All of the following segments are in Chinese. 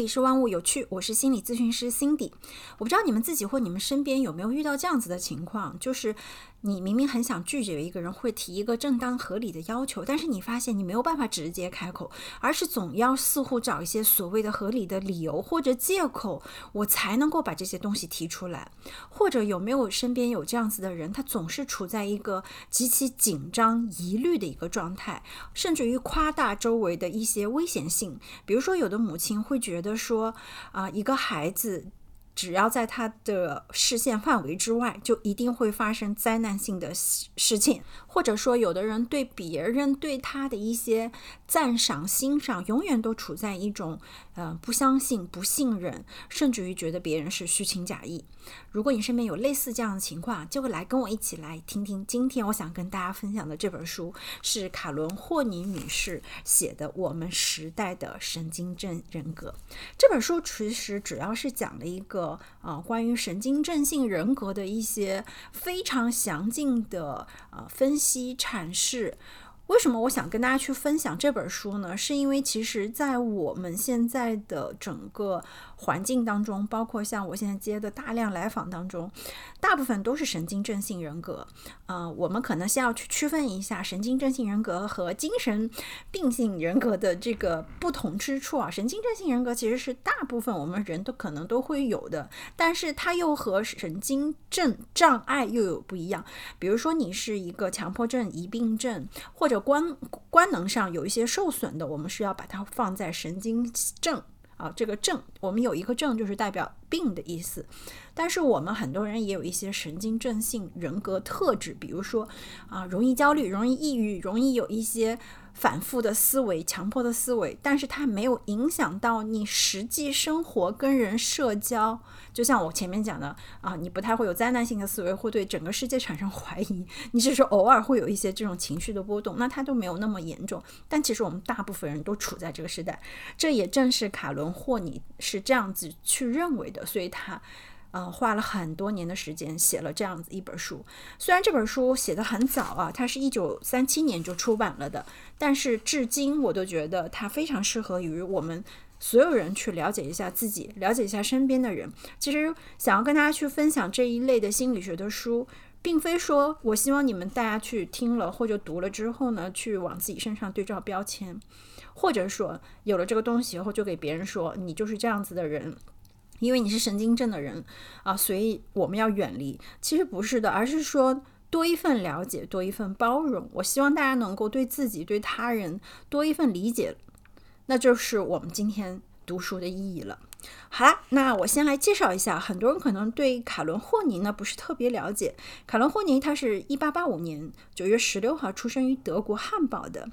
里是万物有趣，我是心理咨询师 Cindy。我不知道你们自己或你们身边有没有遇到这样子的情况，就是你明明很想拒绝一个人，会提一个正当合理的要求，但是你发现你没有办法直接开口，而是总要似乎找一些所谓的合理的理由或者借口，我才能够把这些东西提出来。或者有没有身边有这样子的人，他总是处在一个极其紧张、疑虑的一个状态，甚至于夸大周围的一些危险性，比如说有的母亲会觉得说，啊、一个孩子。只要在他的视线范围之外，就一定会发生灾难性的事事情，或者说，有的人对别人对他的一些赞赏、欣赏，永远都处在一种呃不相信、不信任，甚至于觉得别人是虚情假意。如果你身边有类似这样的情况，就来跟我一起来听听。今天我想跟大家分享的这本书是卡伦霍尼女士写的《我们时代的神经症人格》。这本书其实主要是讲了一个呃关于神经症性人格的一些非常详尽的呃分析阐释。为什么我想跟大家去分享这本书呢？是因为其实，在我们现在的整个环境当中，包括像我现在接的大量来访当中，大部分都是神经症性人格。呃，我们可能先要去区分一下神经症性人格和精神病性人格的这个不同之处啊。神经症性人格其实是大部分我们人都可能都会有的，但是它又和神经症障碍又有不一样。比如说，你是一个强迫症、疑病症或者官官能上有一些受损的，我们是要把它放在神经症啊。这个症，我们有一个症就是代表病的意思。但是我们很多人也有一些神经症性人格特质，比如说啊，容易焦虑、容易抑郁、容易有一些反复的思维、强迫的思维，但是它没有影响到你实际生活、跟人社交。就像我前面讲的啊，你不太会有灾难性的思维，会对整个世界产生怀疑，你只是偶尔会有一些这种情绪的波动，那它都没有那么严重。但其实我们大部分人都处在这个时代，这也正是卡伦霍尼是这样子去认为的，所以他。呃，花了很多年的时间写了这样子一本书。虽然这本书写的很早啊，它是一九三七年就出版了的，但是至今我都觉得它非常适合于我们所有人去了解一下自己，了解一下身边的人。其实想要跟大家去分享这一类的心理学的书，并非说我希望你们大家去听了或者读了之后呢，去往自己身上对照标签，或者说有了这个东西以后就给别人说你就是这样子的人。因为你是神经症的人啊，所以我们要远离。其实不是的，而是说多一份了解，多一份包容。我希望大家能够对自己、对他人多一份理解，那就是我们今天读书的意义了。好啦，那我先来介绍一下，很多人可能对卡伦霍尼呢不是特别了解。卡伦霍尼他是一八八五年九月十六号出生于德国汉堡的。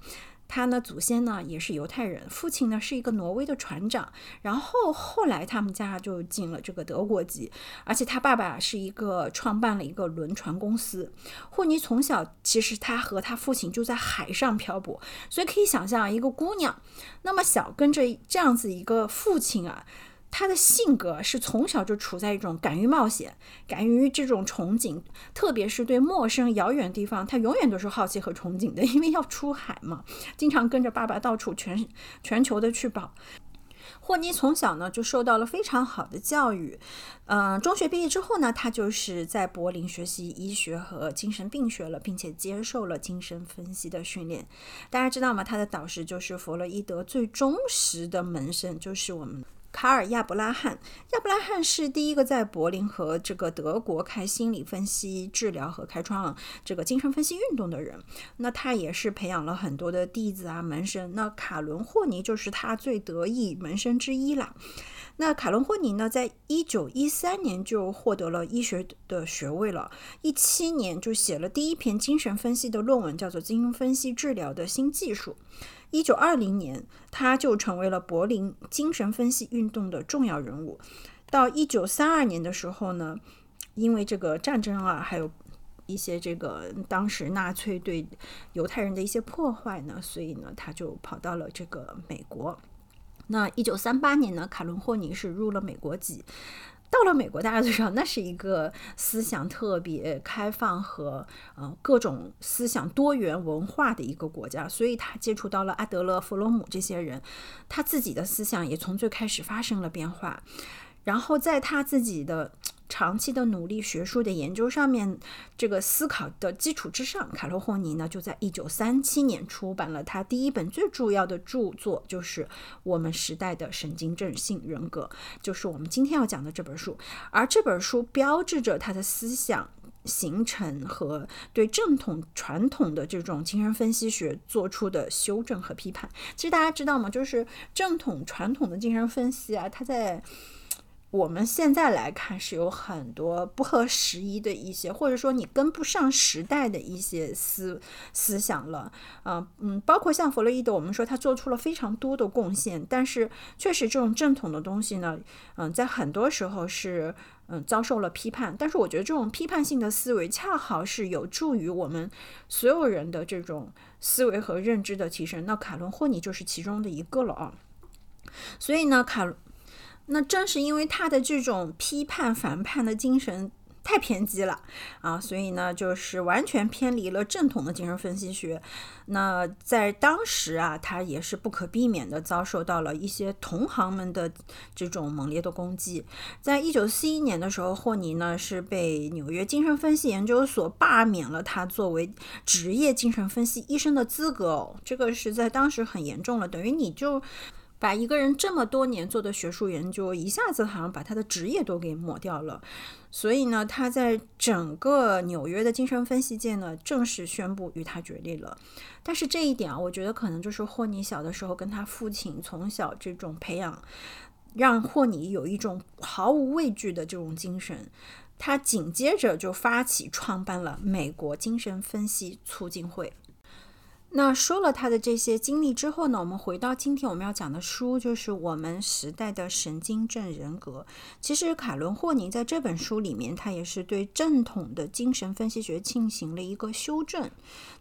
他呢，祖先呢也是犹太人，父亲呢是一个挪威的船长，然后后来他们家就进了这个德国籍，而且他爸爸是一个创办了一个轮船公司。霍尼从小其实他和他父亲就在海上漂泊，所以可以想象一个姑娘那么小跟着这样子一个父亲啊。他的性格是从小就处在一种敢于冒险、敢于这种憧憬，特别是对陌生遥远地方，他永远都是好奇和憧憬的，因为要出海嘛，经常跟着爸爸到处全全球的去跑。霍尼从小呢就受到了非常好的教育，嗯，中学毕业之后呢，他就是在柏林学习医学和精神病学了，并且接受了精神分析的训练。大家知道吗？他的导师就是弗洛伊德最忠实的门生，就是我们。卡尔亚伯拉罕，亚伯拉罕是第一个在柏林和这个德国开心理分析治疗和开创这个精神分析运动的人。那他也是培养了很多的弟子啊门生。那卡伦霍尼就是他最得意门生之一啦。那卡伦霍尼呢，在一九一三年就获得了医学的学位了，一七年就写了第一篇精神分析的论文，叫做《精神分析治疗的新技术》。一九二零年，他就成为了柏林精神分析运动的重要人物。到一九三二年的时候呢，因为这个战争啊，还有一些这个当时纳粹对犹太人的一些破坏呢，所以呢，他就跑到了这个美国。那一九三八年呢，卡伦霍尼是入了美国籍。到了美国，大家都知道，那是一个思想特别开放和呃各种思想多元文化的一个国家，所以他接触到了阿德勒、弗洛姆这些人，他自己的思想也从最开始发生了变化。然后在他自己的长期的努力、学术的研究上面，这个思考的基础之上，卡罗霍尼呢就在一九三七年出版了他第一本最重要的著作，就是《我们时代的神经症性人格》，就是我们今天要讲的这本书。而这本书标志着他的思想形成和对正统传统的这种精神分析学做出的修正和批判。其实大家知道吗？就是正统传统的精神分析啊，它在我们现在来看是有很多不合时宜的一些，或者说你跟不上时代的一些思思想了，啊，嗯，包括像弗洛伊德，我们说他做出了非常多的贡献，但是确实这种正统的东西呢，嗯，在很多时候是嗯遭受了批判，但是我觉得这种批判性的思维恰好是有助于我们所有人的这种思维和认知的提升。那卡伦霍尼就是其中的一个了啊，所以呢，卡。那正是因为他的这种批判反叛的精神太偏激了啊，所以呢，就是完全偏离了正统的精神分析学。那在当时啊，他也是不可避免的遭受到了一些同行们的这种猛烈的攻击。在一九四一年的时候，霍尼呢是被纽约精神分析研究所罢免了他作为职业精神分析医生的资格哦，这个是在当时很严重了，等于你就。把一个人这么多年做的学术研究，一下子好像把他的职业都给抹掉了。所以呢，他在整个纽约的精神分析界呢，正式宣布与他决裂了。但是这一点啊，我觉得可能就是霍尼小的时候跟他父亲从小这种培养，让霍尼有一种毫无畏惧的这种精神。他紧接着就发起创办了美国精神分析促进会。那说了他的这些经历之后呢，我们回到今天我们要讲的书，就是我们时代的神经症人格。其实卡伦霍尼在这本书里面，他也是对正统的精神分析学进行了一个修正，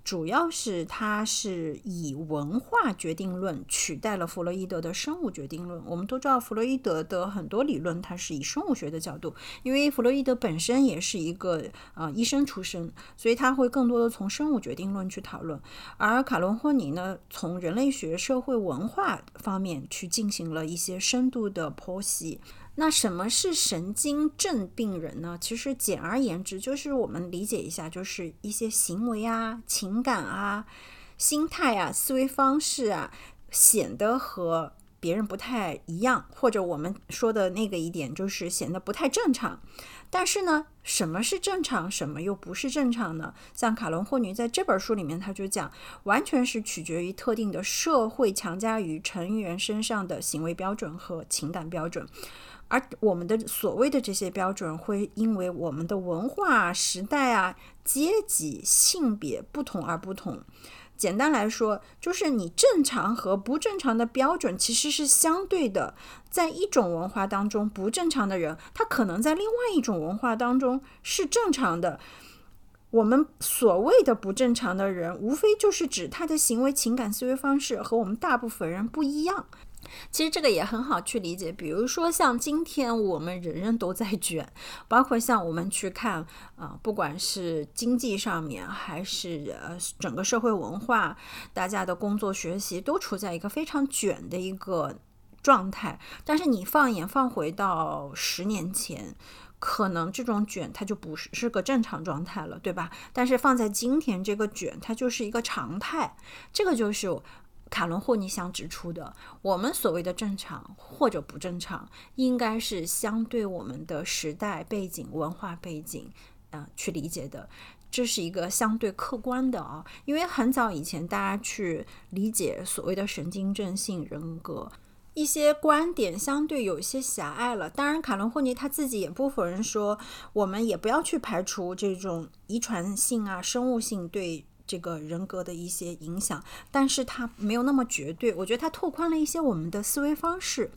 主要是他是以文化决定论取代了弗洛伊德的生物决定论。我们都知道弗洛伊德的很多理论，他是以生物学的角度，因为弗洛伊德本身也是一个呃医生出身，所以他会更多的从生物决定论去讨论，而而卡伦霍尼呢，从人类学、社会文化方面去进行了一些深度的剖析。那什么是神经症病人呢？其实简而言之，就是我们理解一下，就是一些行为啊、情感啊、心态啊、思维方式啊，显得和别人不太一样，或者我们说的那个一点，就是显得不太正常。但是呢，什么是正常，什么又不是正常呢？像卡伦霍尼在这本书里面，他就讲，完全是取决于特定的社会强加于成员身上的行为标准和情感标准，而我们的所谓的这些标准，会因为我们的文化、时代啊、阶级、性别不同而不同。简单来说，就是你正常和不正常的标准其实是相对的。在一种文化当中，不正常的人，他可能在另外一种文化当中是正常的。我们所谓的不正常的人，无非就是指他的行为、情感、思维方式和我们大部分人不一样。其实这个也很好去理解，比如说像今天我们人人都在卷，包括像我们去看啊，不管是经济上面还是呃整个社会文化，大家的工作学习都处在一个非常卷的一个状态。但是你放眼放回到十年前，可能这种卷它就不是是个正常状态了，对吧？但是放在今天，这个卷它就是一个常态，这个就是。卡伦霍尼想指出的，我们所谓的正常或者不正常，应该是相对我们的时代背景、文化背景，呃，去理解的。这是一个相对客观的啊，因为很早以前大家去理解所谓的神经症性人格，一些观点相对有些狭隘了。当然，卡伦霍尼他自己也不否认说，我们也不要去排除这种遗传性啊、生物性对。这个人格的一些影响，但是它没有那么绝对。我觉得它拓宽了一些我们的思维方式。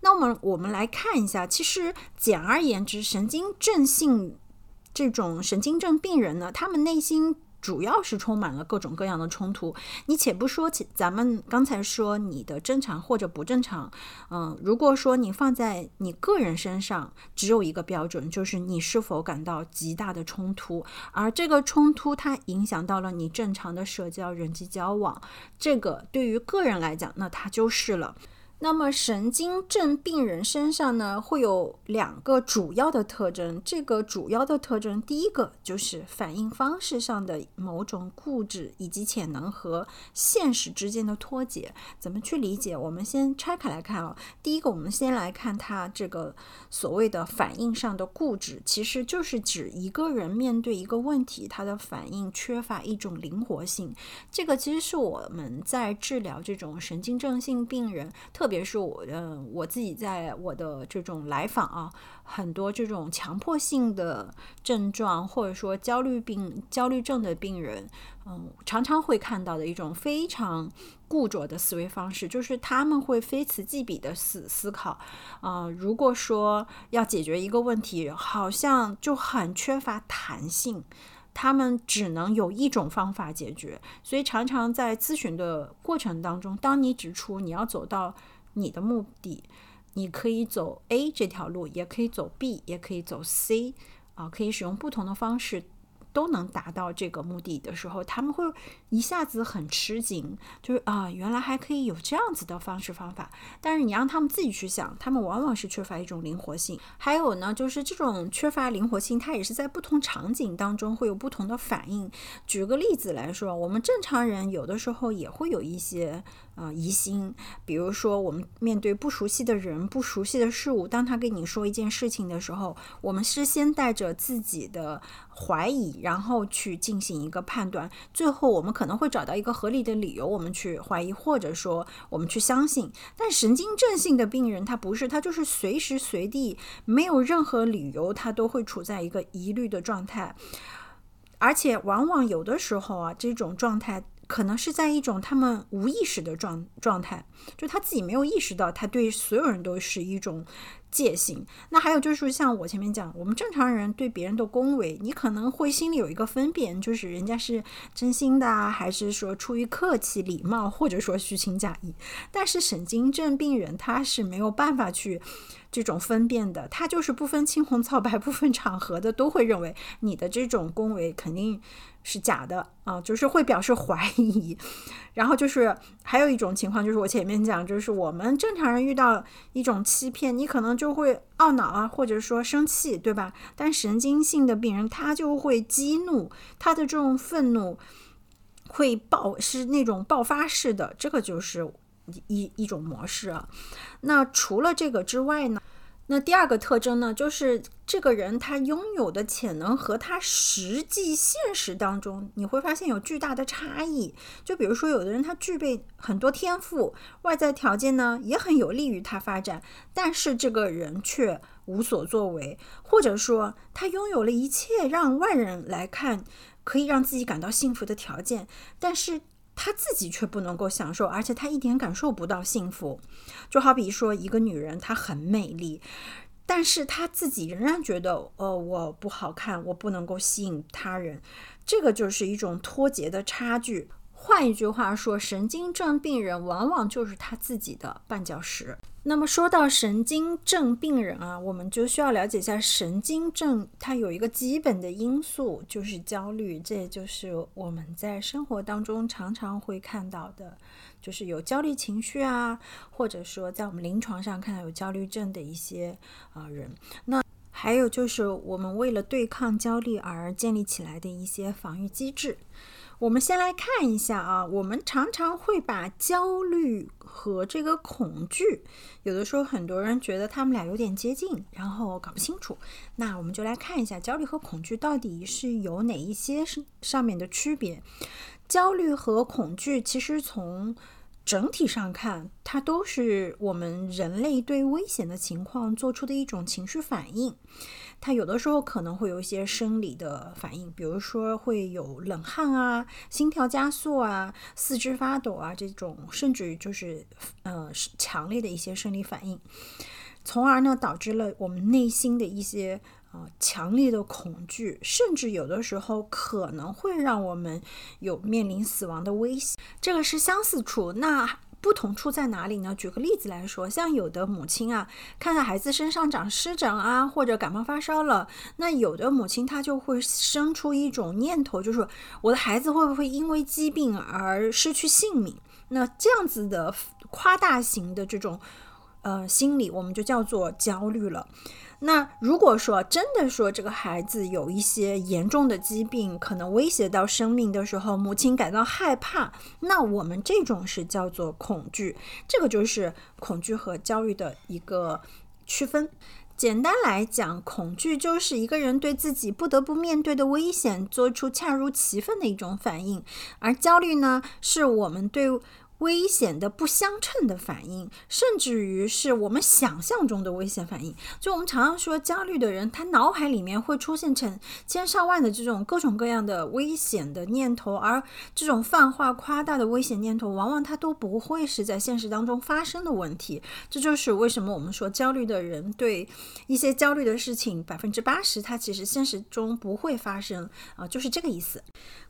那我们我们来看一下，其实简而言之，神经症性这种神经症病人呢，他们内心主要是充满了各种各样的冲突。你且不说，起咱们刚才说你的正常或者不正常，嗯，如果说你放在你个人身上，只有一个标准，就是你是否感到极大的冲突，而这个冲突它影响到了你正常的社交人际交往，这个对于个人来讲，那它就是了。那么神经症病人身上呢，会有两个主要的特征。这个主要的特征，第一个就是反应方式上的某种固执，以及潜能和现实之间的脱节。怎么去理解？我们先拆开来看啊。第一个，我们先来看他这个所谓的反应上的固执，其实就是指一个人面对一个问题，他的反应缺乏一种灵活性。这个其实是我们在治疗这种神经症性病人特。特别是我，嗯，我自己在我的这种来访啊，很多这种强迫性的症状，或者说焦虑病、焦虑症的病人，嗯，常常会看到的一种非常固着的思维方式，就是他们会非此即彼的思思考，啊，如果说要解决一个问题，好像就很缺乏弹性。他们只能有一种方法解决，所以常常在咨询的过程当中，当你指出你要走到你的目的，你可以走 A 这条路，也可以走 B，也可以走 C，啊，可以使用不同的方式。都能达到这个目的的时候，他们会一下子很吃惊，就是啊，原来还可以有这样子的方式方法。但是你让他们自己去想，他们往往是缺乏一种灵活性。还有呢，就是这种缺乏灵活性，它也是在不同场景当中会有不同的反应。举个例子来说，我们正常人有的时候也会有一些。啊，疑心，比如说我们面对不熟悉的人、不熟悉的事物，当他跟你说一件事情的时候，我们是先带着自己的怀疑，然后去进行一个判断，最后我们可能会找到一个合理的理由，我们去怀疑，或者说我们去相信。但神经症性的病人他不是，他就是随时随地没有任何理由，他都会处在一个疑虑的状态，而且往往有的时候啊，这种状态。可能是在一种他们无意识的状状态，就他自己没有意识到，他对所有人都是一种戒心。那还有就是像我前面讲，我们正常人对别人的恭维，你可能会心里有一个分辨，就是人家是真心的啊，还是说出于客气礼貌，或者说虚情假意。但是神经症病人他是没有办法去这种分辨的，他就是不分青红皂白、不分场合的，都会认为你的这种恭维肯定。是假的啊，就是会表示怀疑，然后就是还有一种情况，就是我前面讲，就是我们正常人遇到一种欺骗，你可能就会懊恼啊，或者说生气，对吧？但神经性的病人他就会激怒，他的这种愤怒会爆，是那种爆发式的，这个就是一一种模式啊。那除了这个之外呢？那第二个特征呢，就是这个人他拥有的潜能和他实际现实当中，你会发现有巨大的差异。就比如说，有的人他具备很多天赋，外在条件呢也很有利于他发展，但是这个人却无所作为，或者说他拥有了一切让外人来看可以让自己感到幸福的条件，但是。他自己却不能够享受，而且他一点感受不到幸福。就好比说，一个女人她很美丽，但是她自己仍然觉得，呃，我不好看，我不能够吸引他人。这个就是一种脱节的差距。换一句话说，神经症病人往往就是他自己的绊脚石。那么说到神经症病人啊，我们就需要了解一下神经症，它有一个基本的因素就是焦虑，这也就是我们在生活当中常常会看到的，就是有焦虑情绪啊，或者说在我们临床上看到有焦虑症的一些啊人。那还有就是我们为了对抗焦虑而建立起来的一些防御机制。我们先来看一下啊，我们常常会把焦虑和这个恐惧，有的时候很多人觉得他们俩有点接近，然后搞不清楚。那我们就来看一下焦虑和恐惧到底是有哪一些是上面的区别。焦虑和恐惧其实从整体上看，它都是我们人类对危险的情况做出的一种情绪反应。它有的时候可能会有一些生理的反应，比如说会有冷汗啊、心跳加速啊、四肢发抖啊这种，甚至于就是呃强烈的一些生理反应，从而呢导致了我们内心的一些呃强烈的恐惧，甚至有的时候可能会让我们有面临死亡的危险。这个是相似处。那不同处在哪里呢？举个例子来说，像有的母亲啊，看到孩子身上长湿疹啊，或者感冒发烧了，那有的母亲她就会生出一种念头，就是我的孩子会不会因为疾病而失去性命？那这样子的夸大型的这种呃心理，我们就叫做焦虑了。那如果说真的说这个孩子有一些严重的疾病，可能威胁到生命的时候，母亲感到害怕，那我们这种是叫做恐惧，这个就是恐惧和焦虑的一个区分。简单来讲，恐惧就是一个人对自己不得不面对的危险做出恰如其分的一种反应，而焦虑呢，是我们对。危险的不相称的反应，甚至于是我们想象中的危险反应。就我们常常说，焦虑的人，他脑海里面会出现成千上万的这种各种各样的危险的念头，而这种泛化夸大的危险念头，往往他都不会是在现实当中发生的问题。这就是为什么我们说，焦虑的人对一些焦虑的事情，百分之八十他其实现实中不会发生啊，就是这个意思。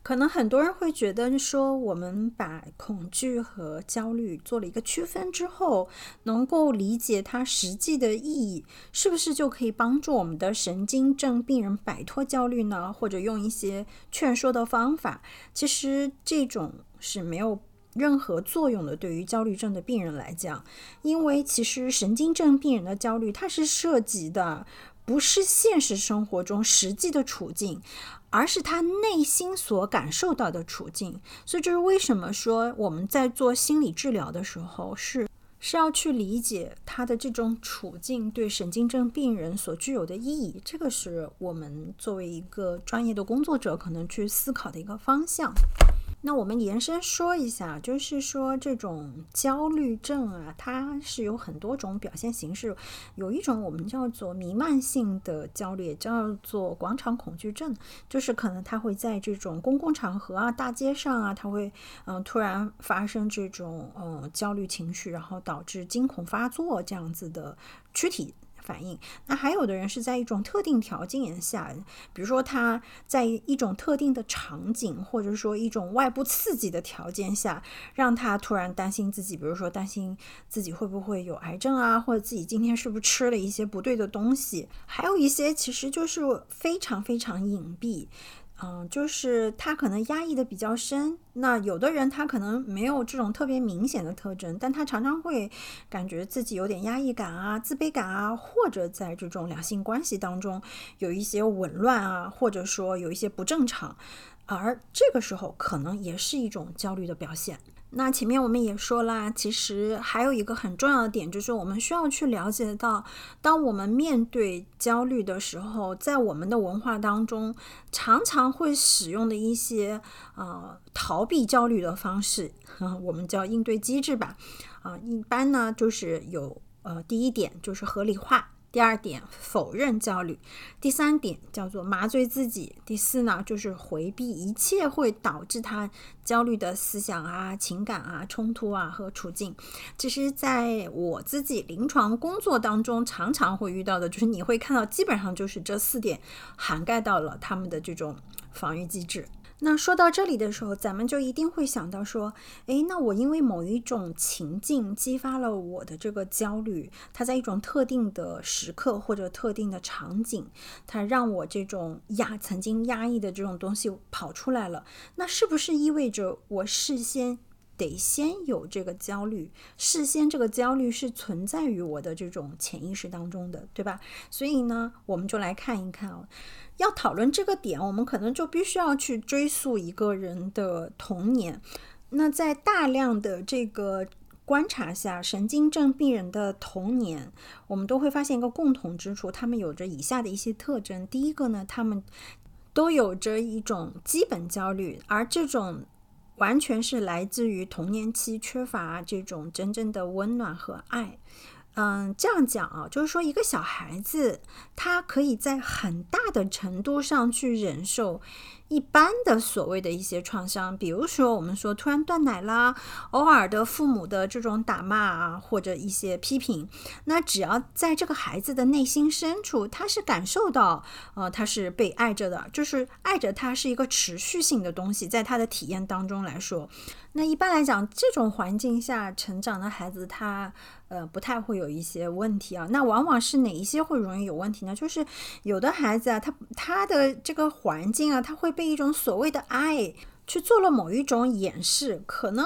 可能很多人会觉得说，我们把恐惧和和焦虑做了一个区分之后，能够理解它实际的意义，是不是就可以帮助我们的神经症病人摆脱焦虑呢？或者用一些劝说的方法？其实这种是没有任何作用的。对于焦虑症的病人来讲，因为其实神经症病人的焦虑，它是涉及的不是现实生活中实际的处境。而是他内心所感受到的处境，所以这是为什么说我们在做心理治疗的时候是是要去理解他的这种处境对神经症病人所具有的意义，这个是我们作为一个专业的工作者可能去思考的一个方向。那我们延伸说一下，就是说这种焦虑症啊，它是有很多种表现形式。有一种我们叫做弥漫性的焦虑，叫做广场恐惧症，就是可能它会在这种公共场合啊、大街上啊，它会嗯突然发生这种嗯焦虑情绪，然后导致惊恐发作这样子的躯体。反应，那还有的人是在一种特定条件下，比如说他在一种特定的场景，或者说一种外部刺激的条件下，让他突然担心自己，比如说担心自己会不会有癌症啊，或者自己今天是不是吃了一些不对的东西，还有一些其实就是非常非常隐蔽。嗯，就是他可能压抑的比较深。那有的人他可能没有这种特别明显的特征，但他常常会感觉自己有点压抑感啊、自卑感啊，或者在这种两性关系当中有一些紊乱啊，或者说有一些不正常，而这个时候可能也是一种焦虑的表现。那前面我们也说啦，其实还有一个很重要的点，就是我们需要去了解到，当我们面对焦虑的时候，在我们的文化当中，常常会使用的一些呃逃避焦虑的方式，我们叫应对机制吧。啊，一般呢就是有呃第一点就是合理化。第二点，否认焦虑；第三点叫做麻醉自己；第四呢，就是回避一切会导致他焦虑的思想啊、情感啊、冲突啊和处境。其实，在我自己临床工作当中，常常会遇到的，就是你会看到，基本上就是这四点涵盖到了他们的这种防御机制。那说到这里的时候，咱们就一定会想到说，诶，那我因为某一种情境激发了我的这个焦虑，它在一种特定的时刻或者特定的场景，它让我这种压曾经压抑的这种东西跑出来了，那是不是意味着我事先得先有这个焦虑？事先这个焦虑是存在于我的这种潜意识当中的，对吧？所以呢，我们就来看一看哦。要讨论这个点，我们可能就必须要去追溯一个人的童年。那在大量的这个观察下，神经症病人的童年，我们都会发现一个共同之处，他们有着以下的一些特征。第一个呢，他们都有着一种基本焦虑，而这种完全是来自于童年期缺乏这种真正的温暖和爱。嗯，这样讲啊，就是说一个小孩子，他可以在很大的程度上去忍受一般的所谓的一些创伤，比如说我们说突然断奶啦，偶尔的父母的这种打骂啊，或者一些批评，那只要在这个孩子的内心深处，他是感受到，呃，他是被爱着的，就是爱着他是一个持续性的东西，在他的体验当中来说，那一般来讲，这种环境下成长的孩子，他。呃，不太会有一些问题啊。那往往是哪一些会容易有问题呢？就是有的孩子啊，他他的这个环境啊，他会被一种所谓的爱去做了某一种掩饰。可能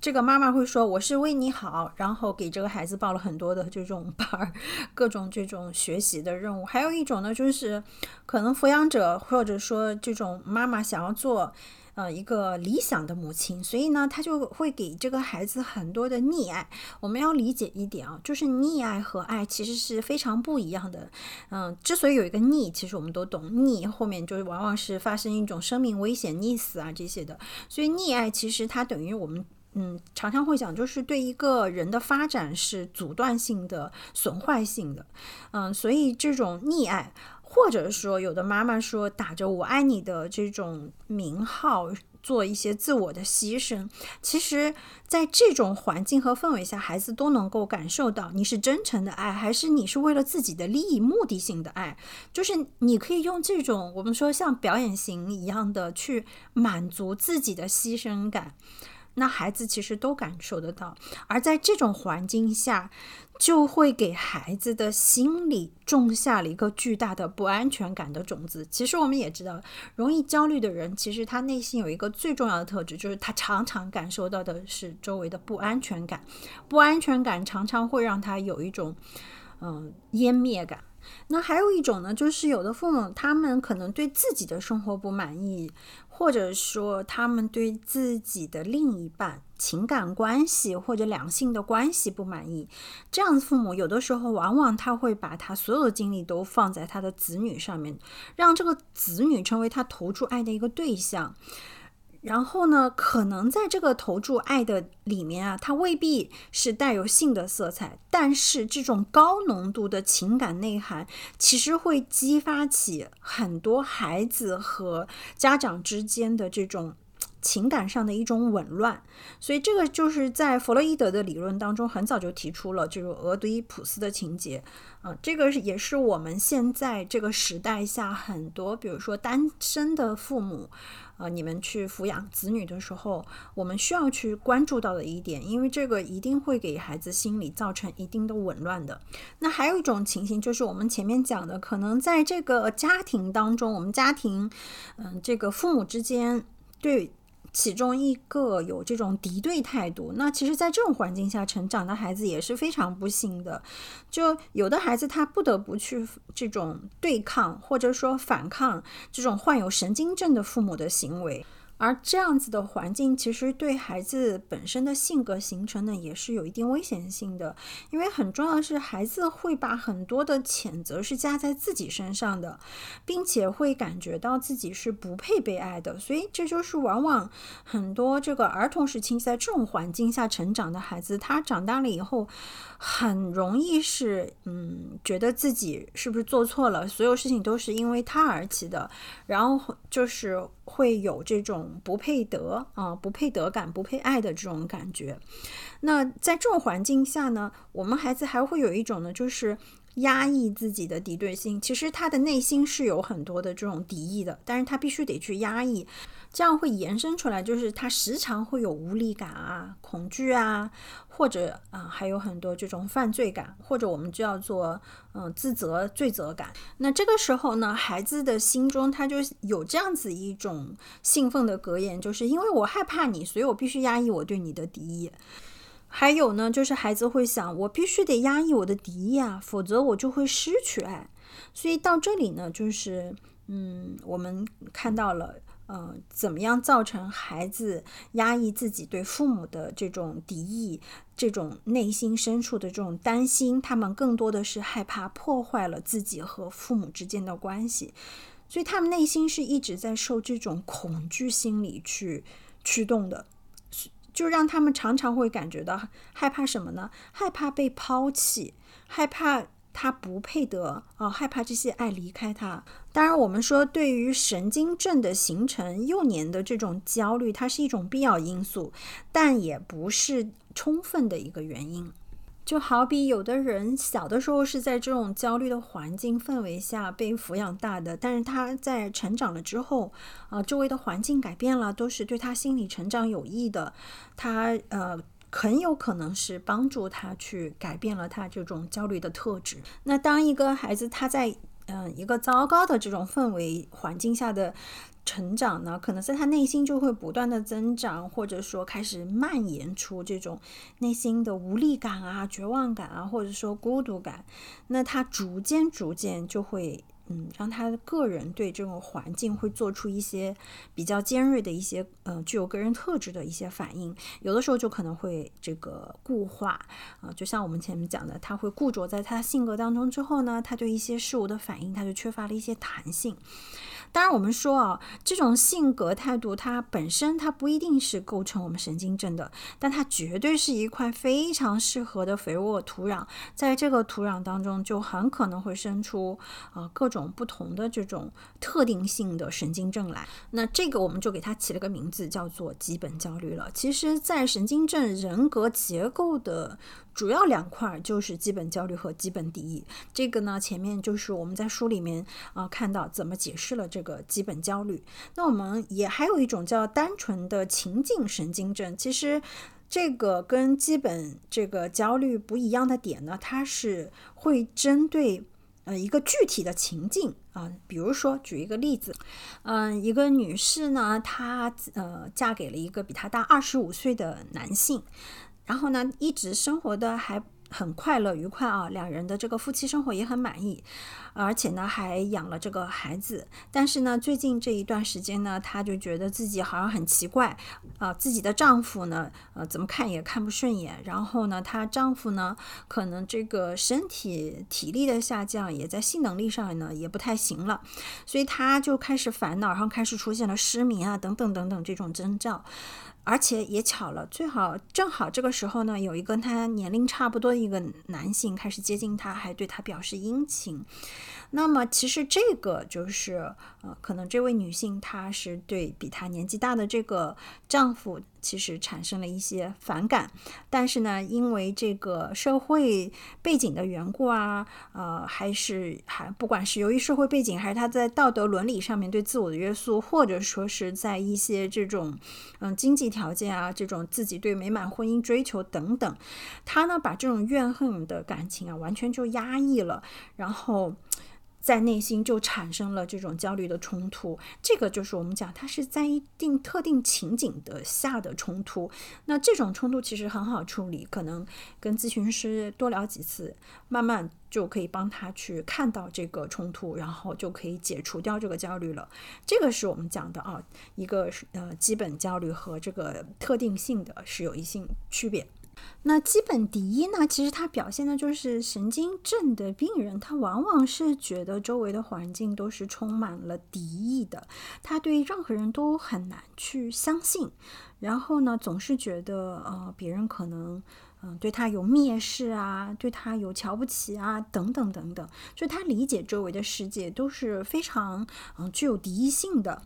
这个妈妈会说我是为你好，然后给这个孩子报了很多的这种班儿，各种这种学习的任务。还有一种呢，就是可能抚养者或者说这种妈妈想要做。呃，一个理想的母亲，所以呢，他就会给这个孩子很多的溺爱。我们要理解一点啊，就是溺爱和爱其实是非常不一样的。嗯，之所以有一个溺，其实我们都懂，溺后面就是往往是发生一种生命危险、溺死啊这些的。所以溺爱其实它等于我们嗯常常会讲，就是对一个人的发展是阻断性的、损坏性的。嗯，所以这种溺爱。或者说，有的妈妈说打着“我爱你”的这种名号做一些自我的牺牲，其实，在这种环境和氛围下，孩子都能够感受到你是真诚的爱，还是你是为了自己的利益、目的性的爱。就是你可以用这种我们说像表演型一样的去满足自己的牺牲感，那孩子其实都感受得到。而在这种环境下，就会给孩子的心里种下了一个巨大的不安全感的种子。其实我们也知道，容易焦虑的人，其实他内心有一个最重要的特质，就是他常常感受到的是周围的不安全感。不安全感常常会让他有一种，嗯，湮灭感。那还有一种呢，就是有的父母他们可能对自己的生活不满意，或者说他们对自己的另一半情感关系或者两性的关系不满意，这样的父母有的时候往往他会把他所有的精力都放在他的子女上面，让这个子女成为他投注爱的一个对象。然后呢，可能在这个投注爱的里面啊，它未必是带有性的色彩，但是这种高浓度的情感内涵，其实会激发起很多孩子和家长之间的这种情感上的一种紊乱。所以这个就是在弗洛伊德的理论当中很早就提出了这种俄狄浦斯的情节啊，这个也是我们现在这个时代下很多，比如说单身的父母。呃，你们去抚养子女的时候，我们需要去关注到的一点，因为这个一定会给孩子心理造成一定的紊乱的。那还有一种情形，就是我们前面讲的，可能在这个家庭当中，我们家庭，嗯，这个父母之间对。其中一个有这种敌对态度，那其实，在这种环境下成长的孩子也是非常不幸的。就有的孩子他不得不去这种对抗，或者说反抗这种患有神经症的父母的行为。而这样子的环境，其实对孩子本身的性格形成呢，也是有一定危险性的。因为很重要的是，孩子会把很多的谴责是加在自己身上的，并且会感觉到自己是不配被爱的。所以，这就是往往很多这个儿童时期在这种环境下成长的孩子，他长大了以后，很容易是嗯，觉得自己是不是做错了，所有事情都是因为他而起的，然后就是会有这种。不配得啊，不配得感、不配爱的这种感觉。那在这种环境下呢，我们孩子还会有一种呢，就是压抑自己的敌对性。其实他的内心是有很多的这种敌意的，但是他必须得去压抑。这样会延伸出来，就是他时常会有无力感啊、恐惧啊，或者啊，还有很多这种犯罪感，或者我们叫做嗯自责、罪责感。那这个时候呢，孩子的心中他就有这样子一种兴奋的格言，就是因为我害怕你，所以我必须压抑我对你的敌意。还有呢，就是孩子会想，我必须得压抑我的敌意啊，否则我就会失去爱。所以到这里呢，就是嗯，我们看到了。呃，怎么样造成孩子压抑自己对父母的这种敌意，这种内心深处的这种担心？他们更多的是害怕破坏了自己和父母之间的关系，所以他们内心是一直在受这种恐惧心理去驱动的，就让他们常常会感觉到害怕什么呢？害怕被抛弃，害怕他不配得啊，害怕这些爱离开他。当然，我们说对于神经症的形成，幼年的这种焦虑，它是一种必要因素，但也不是充分的一个原因。就好比有的人小的时候是在这种焦虑的环境氛围下被抚养大的，但是他在成长了之后，啊，周围的环境改变了，都是对他心理成长有益的，他呃。很有可能是帮助他去改变了他这种焦虑的特质。那当一个孩子他在嗯一个糟糕的这种氛围环境下的成长呢，可能在他内心就会不断的增长，或者说开始蔓延出这种内心的无力感啊、绝望感啊，或者说孤独感。那他逐渐逐渐就会。嗯，让他个人对这种环境会做出一些比较尖锐的一些，呃，具有个人特质的一些反应。有的时候就可能会这个固化，啊，就像我们前面讲的，他会固着在他性格当中之后呢，他对一些事物的反应他就缺乏了一些弹性。当然，我们说啊，这种性格态度它本身它不一定是构成我们神经症的，但它绝对是一块非常适合的肥沃土壤。在这个土壤当中，就很可能会生出啊各种不同的这种特定性的神经症来。那这个我们就给它起了个名字，叫做基本焦虑了。其实，在神经症人格结构的。主要两块就是基本焦虑和基本敌意。这个呢，前面就是我们在书里面啊看到怎么解释了这个基本焦虑。那我们也还有一种叫单纯的情境神经症。其实这个跟基本这个焦虑不一样的点呢，它是会针对呃一个具体的情境啊，比如说举一个例子，嗯，一个女士呢，她呃嫁给了一个比她大二十五岁的男性。然后呢，一直生活的还很快乐愉快啊，两人的这个夫妻生活也很满意，而且呢还养了这个孩子。但是呢，最近这一段时间呢，她就觉得自己好像很奇怪啊，自己的丈夫呢，呃，怎么看也看不顺眼。然后呢，她丈夫呢，可能这个身体体力的下降，也在性能力上呢也不太行了，所以她就开始烦恼，然后开始出现了失眠啊，等等等等这种征兆。而且也巧了，最好正好这个时候呢，有一个他年龄差不多的一个男性开始接近他，还对他表示殷勤。那么其实这个就是呃，可能这位女性她是对比她年纪大的这个丈夫其实产生了一些反感，但是呢，因为这个社会背景的缘故啊，呃，还是还不管是由于社会背景，还是她在道德伦理上面对自我的约束，或者说是在一些这种嗯经济条件啊，这种自己对美满婚姻追求等等，她呢把这种怨恨的感情啊完全就压抑了，然后。在内心就产生了这种焦虑的冲突，这个就是我们讲，它是在一定特定情景的下的冲突。那这种冲突其实很好处理，可能跟咨询师多聊几次，慢慢就可以帮他去看到这个冲突，然后就可以解除掉这个焦虑了。这个是我们讲的啊，一个是呃基本焦虑和这个特定性的是有一性区别。那基本敌意呢？其实它表现的就是神经症的病人，他往往是觉得周围的环境都是充满了敌意的，他对任何人都很难去相信，然后呢，总是觉得呃别人可能。嗯，对他有蔑视啊，对他有瞧不起啊，等等等等，就他理解周围的世界都是非常嗯具有敌意性的。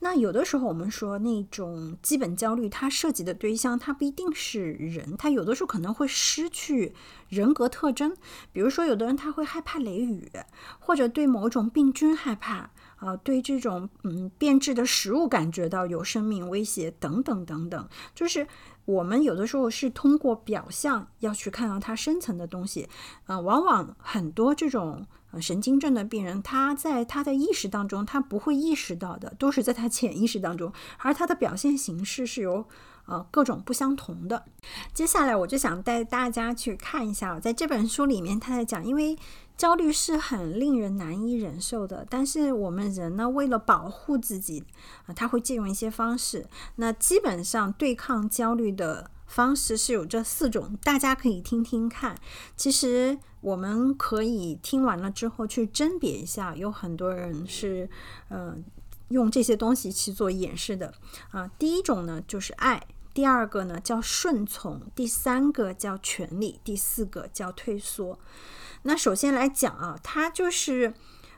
那有的时候我们说那种基本焦虑，它涉及的对象它不一定是人，他有的时候可能会失去人格特征。比如说，有的人他会害怕雷雨，或者对某种病菌害怕啊，对这种嗯变质的食物感觉到有生命威胁等等等等，就是。我们有的时候是通过表象要去看到它深层的东西，呃，往往很多这种神经症的病人，他在他的意识当中，他不会意识到的，都是在他潜意识当中，而他的表现形式是由。呃，各种不相同的。接下来，我就想带大家去看一下，在这本书里面，他在讲，因为焦虑是很令人难以忍受的，但是我们人呢，为了保护自己，啊，他会借用一些方式。那基本上对抗焦虑的方式是有这四种，大家可以听听看。其实我们可以听完了之后去甄别一下，有很多人是，嗯，用这些东西去做演示的。啊，第一种呢，就是爱。第二个呢叫顺从，第三个叫权利，第四个叫退缩。那首先来讲啊，他就是，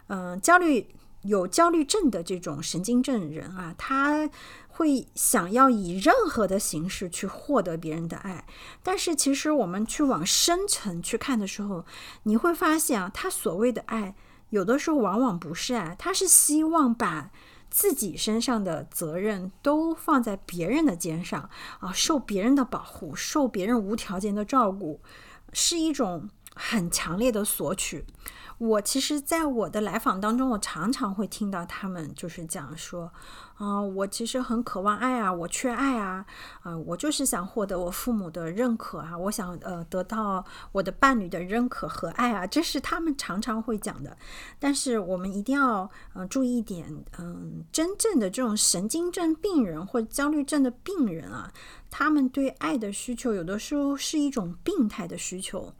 嗯，焦虑有焦虑症的这种神经症人啊，他会想要以任何的形式去获得别人的爱。但是其实我们去往深层去看的时候，你会发现啊，他所谓的爱，有的时候往往不是爱，他是希望把。自己身上的责任都放在别人的肩上啊，受别人的保护，受别人无条件的照顾，是一种很强烈的索取。我其实，在我的来访当中，我常常会听到他们就是讲说。啊，我其实很渴望爱啊，我缺爱啊，啊，我就是想获得我父母的认可啊，我想呃得到我的伴侣的认可和爱啊，这是他们常常会讲的。但是我们一定要呃注意一点，嗯，真正的这种神经症病人或焦虑症的病人啊，他们对爱的需求有的时候是一种病态的需求。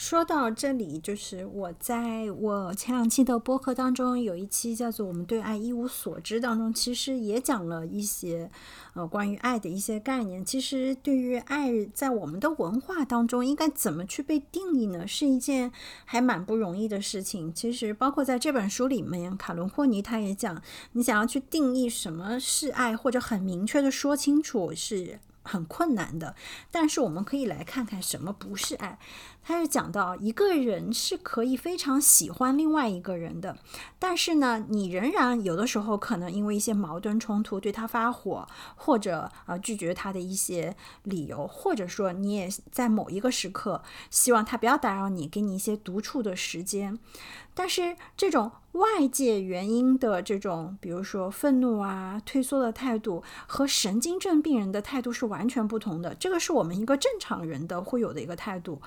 说到这里，就是我在我前两期的播客当中，有一期叫做《我们对爱一无所知》当中，其实也讲了一些呃关于爱的一些概念。其实对于爱，在我们的文化当中，应该怎么去被定义呢？是一件还蛮不容易的事情。其实包括在这本书里面，卡伦霍尼他也讲，你想要去定义什么是爱，或者很明确的说清楚是。很困难的，但是我们可以来看看什么不是爱。他是讲到一个人是可以非常喜欢另外一个人的，但是呢，你仍然有的时候可能因为一些矛盾冲突对他发火，或者啊拒绝他的一些理由，或者说你也在某一个时刻希望他不要打扰你，给你一些独处的时间。但是这种外界原因的这种，比如说愤怒啊、退缩的态度，和神经症病人的态度是完全不同的。这个是我们一个正常人的会有的一个态度。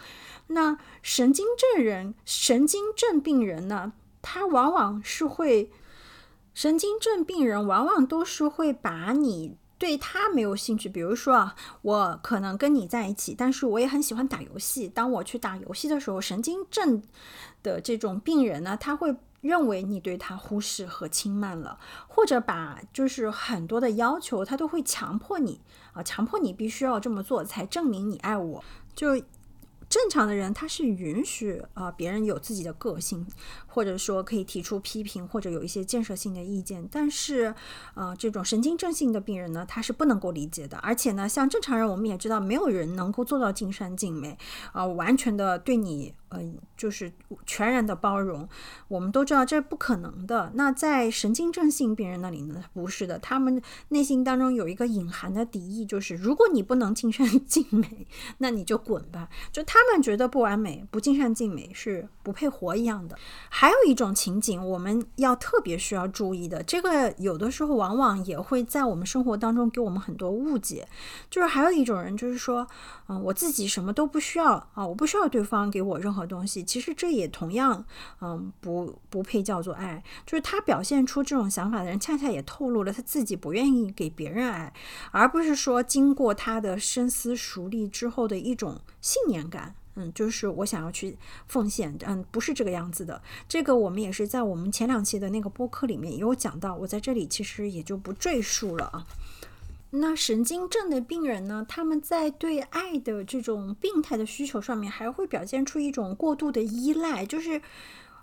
那神经症人、神经症病人呢，他往往是会，神经症病人往往都是会把你。对他没有兴趣，比如说啊，我可能跟你在一起，但是我也很喜欢打游戏。当我去打游戏的时候，神经症的这种病人呢，他会认为你对他忽视和轻慢了，或者把就是很多的要求，他都会强迫你啊，强迫你必须要这么做才证明你爱我，就。正常的人他是允许啊别人有自己的个性，或者说可以提出批评或者有一些建设性的意见。但是，呃，这种神经症性的病人呢，他是不能够理解的。而且呢，像正常人，我们也知道，没有人能够做到尽善尽美啊，完全的对你。嗯，就是全然的包容，我们都知道这是不可能的。那在神经症性病人那里呢？不是的，他们内心当中有一个隐含的敌意，就是如果你不能尽善尽美，那你就滚吧。就他们觉得不完美、不尽善尽美是不配活一样的。还有一种情景，我们要特别需要注意的，这个有的时候往往也会在我们生活当中给我们很多误解。就是还有一种人，就是说，嗯，我自己什么都不需要啊，我不需要对方给我任何。东西其实这也同样，嗯，不不配叫做爱。就是他表现出这种想法的人，恰恰也透露了他自己不愿意给别人爱，而不是说经过他的深思熟虑之后的一种信念感。嗯，就是我想要去奉献，嗯，不是这个样子的。这个我们也是在我们前两期的那个播客里面也有讲到，我在这里其实也就不赘述了啊。那神经症的病人呢？他们在对爱的这种病态的需求上面，还会表现出一种过度的依赖，就是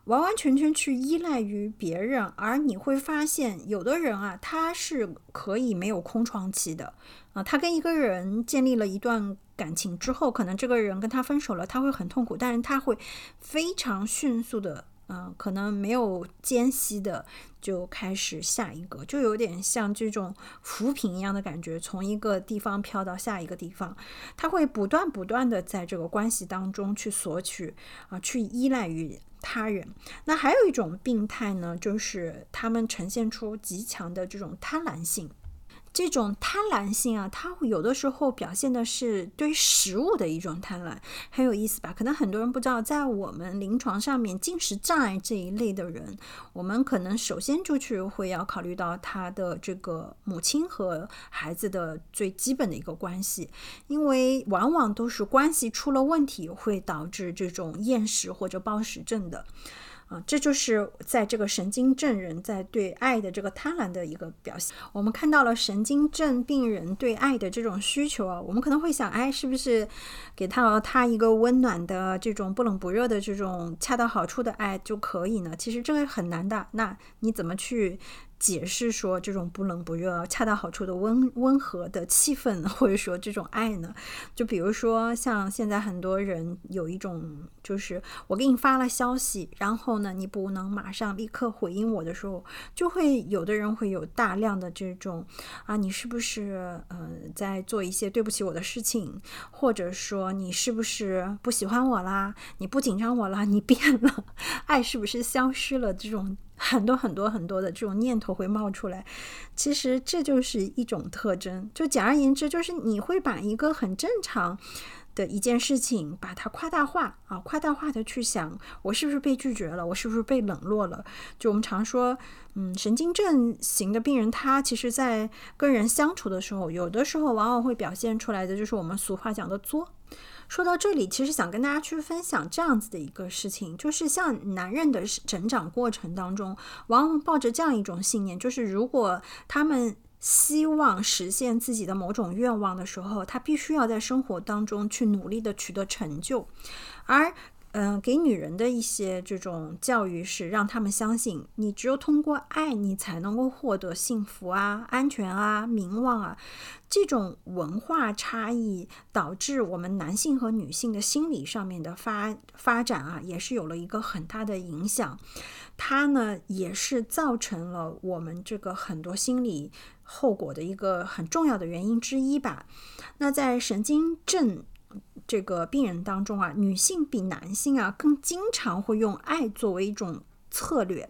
完完全全去依赖于别人。而你会发现，有的人啊，他是可以没有空窗期的啊。他跟一个人建立了一段感情之后，可能这个人跟他分手了，他会很痛苦，但是他会非常迅速的。嗯，可能没有间隙的就开始下一个，就有点像这种浮萍一样的感觉，从一个地方飘到下一个地方，他会不断不断的在这个关系当中去索取啊，去依赖于他人。那还有一种病态呢，就是他们呈现出极强的这种贪婪性。这种贪婪性啊，它有的时候表现的是对食物的一种贪婪，很有意思吧？可能很多人不知道，在我们临床上面，进食障碍这一类的人，我们可能首先就去会要考虑到他的这个母亲和孩子的最基本的一个关系，因为往往都是关系出了问题，会导致这种厌食或者暴食症的。啊，这就是在这个神经症人在对爱的这个贪婪的一个表现。我们看到了神经症病人对爱的这种需求啊，我们可能会想，哎，是不是给到他一个温暖的这种不冷不热的这种恰到好处的爱就可以呢？其实这个很难的。那你怎么去？解释说这种不冷不热、恰到好处的温温和的气氛，或者说这种爱呢？就比如说像现在很多人有一种，就是我给你发了消息，然后呢你不能马上立刻回应我的时候，就会有的人会有大量的这种啊，你是不是呃在做一些对不起我的事情，或者说你是不是不喜欢我啦？你不紧张我啦？你变了？爱是不是消失了？这种。很多很多很多的这种念头会冒出来，其实这就是一种特征。就简而言之，就是你会把一个很正常的一件事情，把它夸大化啊，夸大化的去想，我是不是被拒绝了，我是不是被冷落了？就我们常说，嗯，神经症型的病人，他其实在跟人相处的时候，有的时候往往会表现出来的，就是我们俗话讲的作。说到这里，其实想跟大家去分享这样子的一个事情，就是像男人的成长过程当中，往往抱着这样一种信念，就是如果他们希望实现自己的某种愿望的时候，他必须要在生活当中去努力的取得成就，而。嗯，给女人的一些这种教育是让他们相信，你只有通过爱你才能够获得幸福啊、安全啊、名望啊。这种文化差异导致我们男性和女性的心理上面的发发展啊，也是有了一个很大的影响。它呢，也是造成了我们这个很多心理后果的一个很重要的原因之一吧。那在神经症。这个病人当中啊，女性比男性啊更经常会用爱作为一种策略，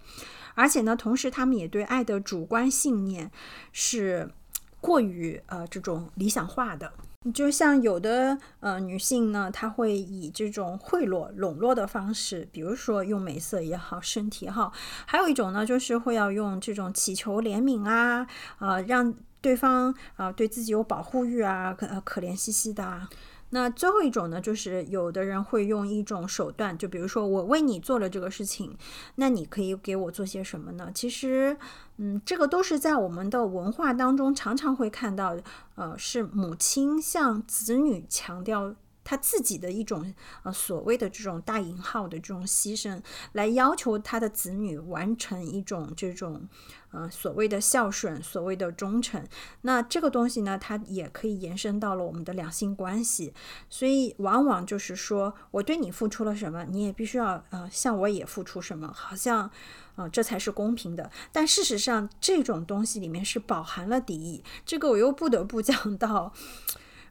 而且呢，同时他们也对爱的主观信念是过于呃这种理想化的。就像有的呃女性呢，她会以这种贿赂、笼络的方式，比如说用美色也好，身体也好；还有一种呢，就是会要用这种祈求怜悯啊，啊让对方啊对自己有保护欲啊，可可怜兮兮的啊。那最后一种呢，就是有的人会用一种手段，就比如说我为你做了这个事情，那你可以给我做些什么呢？其实，嗯，这个都是在我们的文化当中常常会看到，呃，是母亲向子女强调。他自己的一种呃所谓的这种大引号的这种牺牲，来要求他的子女完成一种这种呃所谓的孝顺，所谓的忠诚。那这个东西呢，它也可以延伸到了我们的两性关系。所以往往就是说我对你付出了什么，你也必须要呃向我也付出什么，好像啊这才是公平的。但事实上，这种东西里面是饱含了敌意。这个我又不得不讲到。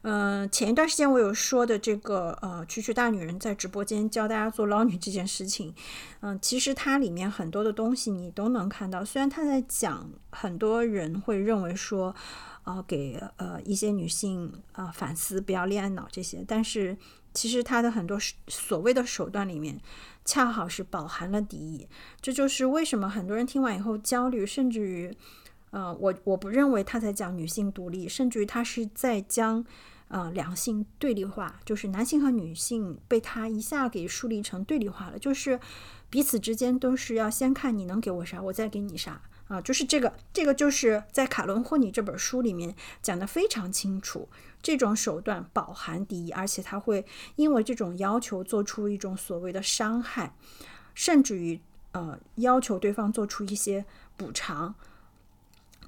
嗯，前一段时间我有说的这个呃，蛐蛐大女人在直播间教大家做捞女这件事情，嗯，其实它里面很多的东西你都能看到。虽然他在讲，很多人会认为说，呃，给呃一些女性啊反思不要恋爱脑这些，但是其实他的很多所谓的手段里面，恰好是饱含了敌意。这就是为什么很多人听完以后焦虑，甚至于。呃，我我不认为他在讲女性独立，甚至于他是在将，呃，两性对立化，就是男性和女性被他一下给树立成对立化了，就是彼此之间都是要先看你能给我啥，我再给你啥啊，就是这个，这个就是在《卡伦霍尼》这本书里面讲的非常清楚，这种手段饱含敌意，而且他会因为这种要求做出一种所谓的伤害，甚至于呃要求对方做出一些补偿。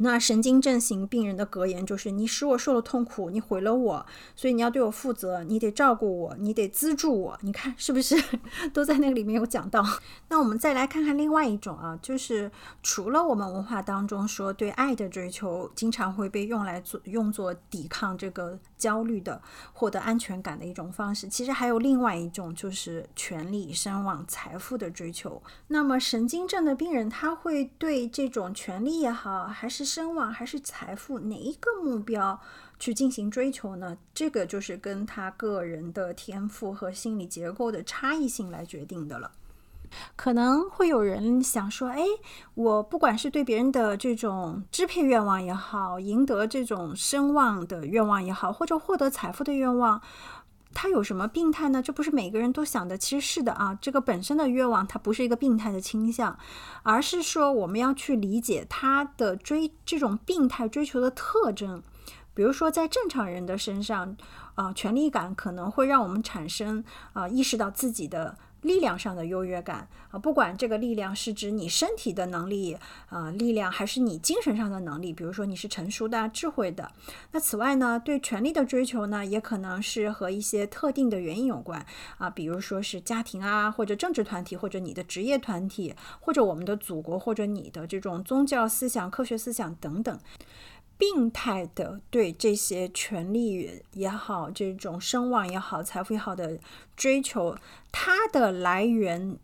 那神经症型病人的格言就是：你使我受了痛苦，你毁了我，所以你要对我负责，你得照顾我，你得资助我。你看是不是 都在那个里面有讲到？那我们再来看看另外一种啊，就是除了我们文化当中说对爱的追求，经常会被用来做用作抵抗这个焦虑的、获得安全感的一种方式，其实还有另外一种，就是权力、声望、财富的追求。那么神经症的病人他会对这种权利也好，还是声望还是财富，哪一个目标去进行追求呢？这个就是跟他个人的天赋和心理结构的差异性来决定的了。可能会有人想说：“哎，我不管是对别人的这种支配愿望也好，赢得这种声望的愿望也好，或者获得财富的愿望，他有什么病态呢？这不是每个人都想的。其实是的啊，这个本身的愿望它不是一个病态的倾向，而是说我们要去理解他的追这种病态追求的特征。比如说，在正常人的身上，啊，权力感可能会让我们产生啊，意识到自己的。力量上的优越感啊，不管这个力量是指你身体的能力啊力量，还是你精神上的能力，比如说你是成熟的、智慧的。那此外呢，对权力的追求呢，也可能是和一些特定的原因有关啊，比如说是家庭啊，或者政治团体，或者你的职业团体，或者我们的祖国，或者你的这种宗教思想、科学思想等等。病态的对这些权利也好，这种声望也好，财富也好的追求，它的来源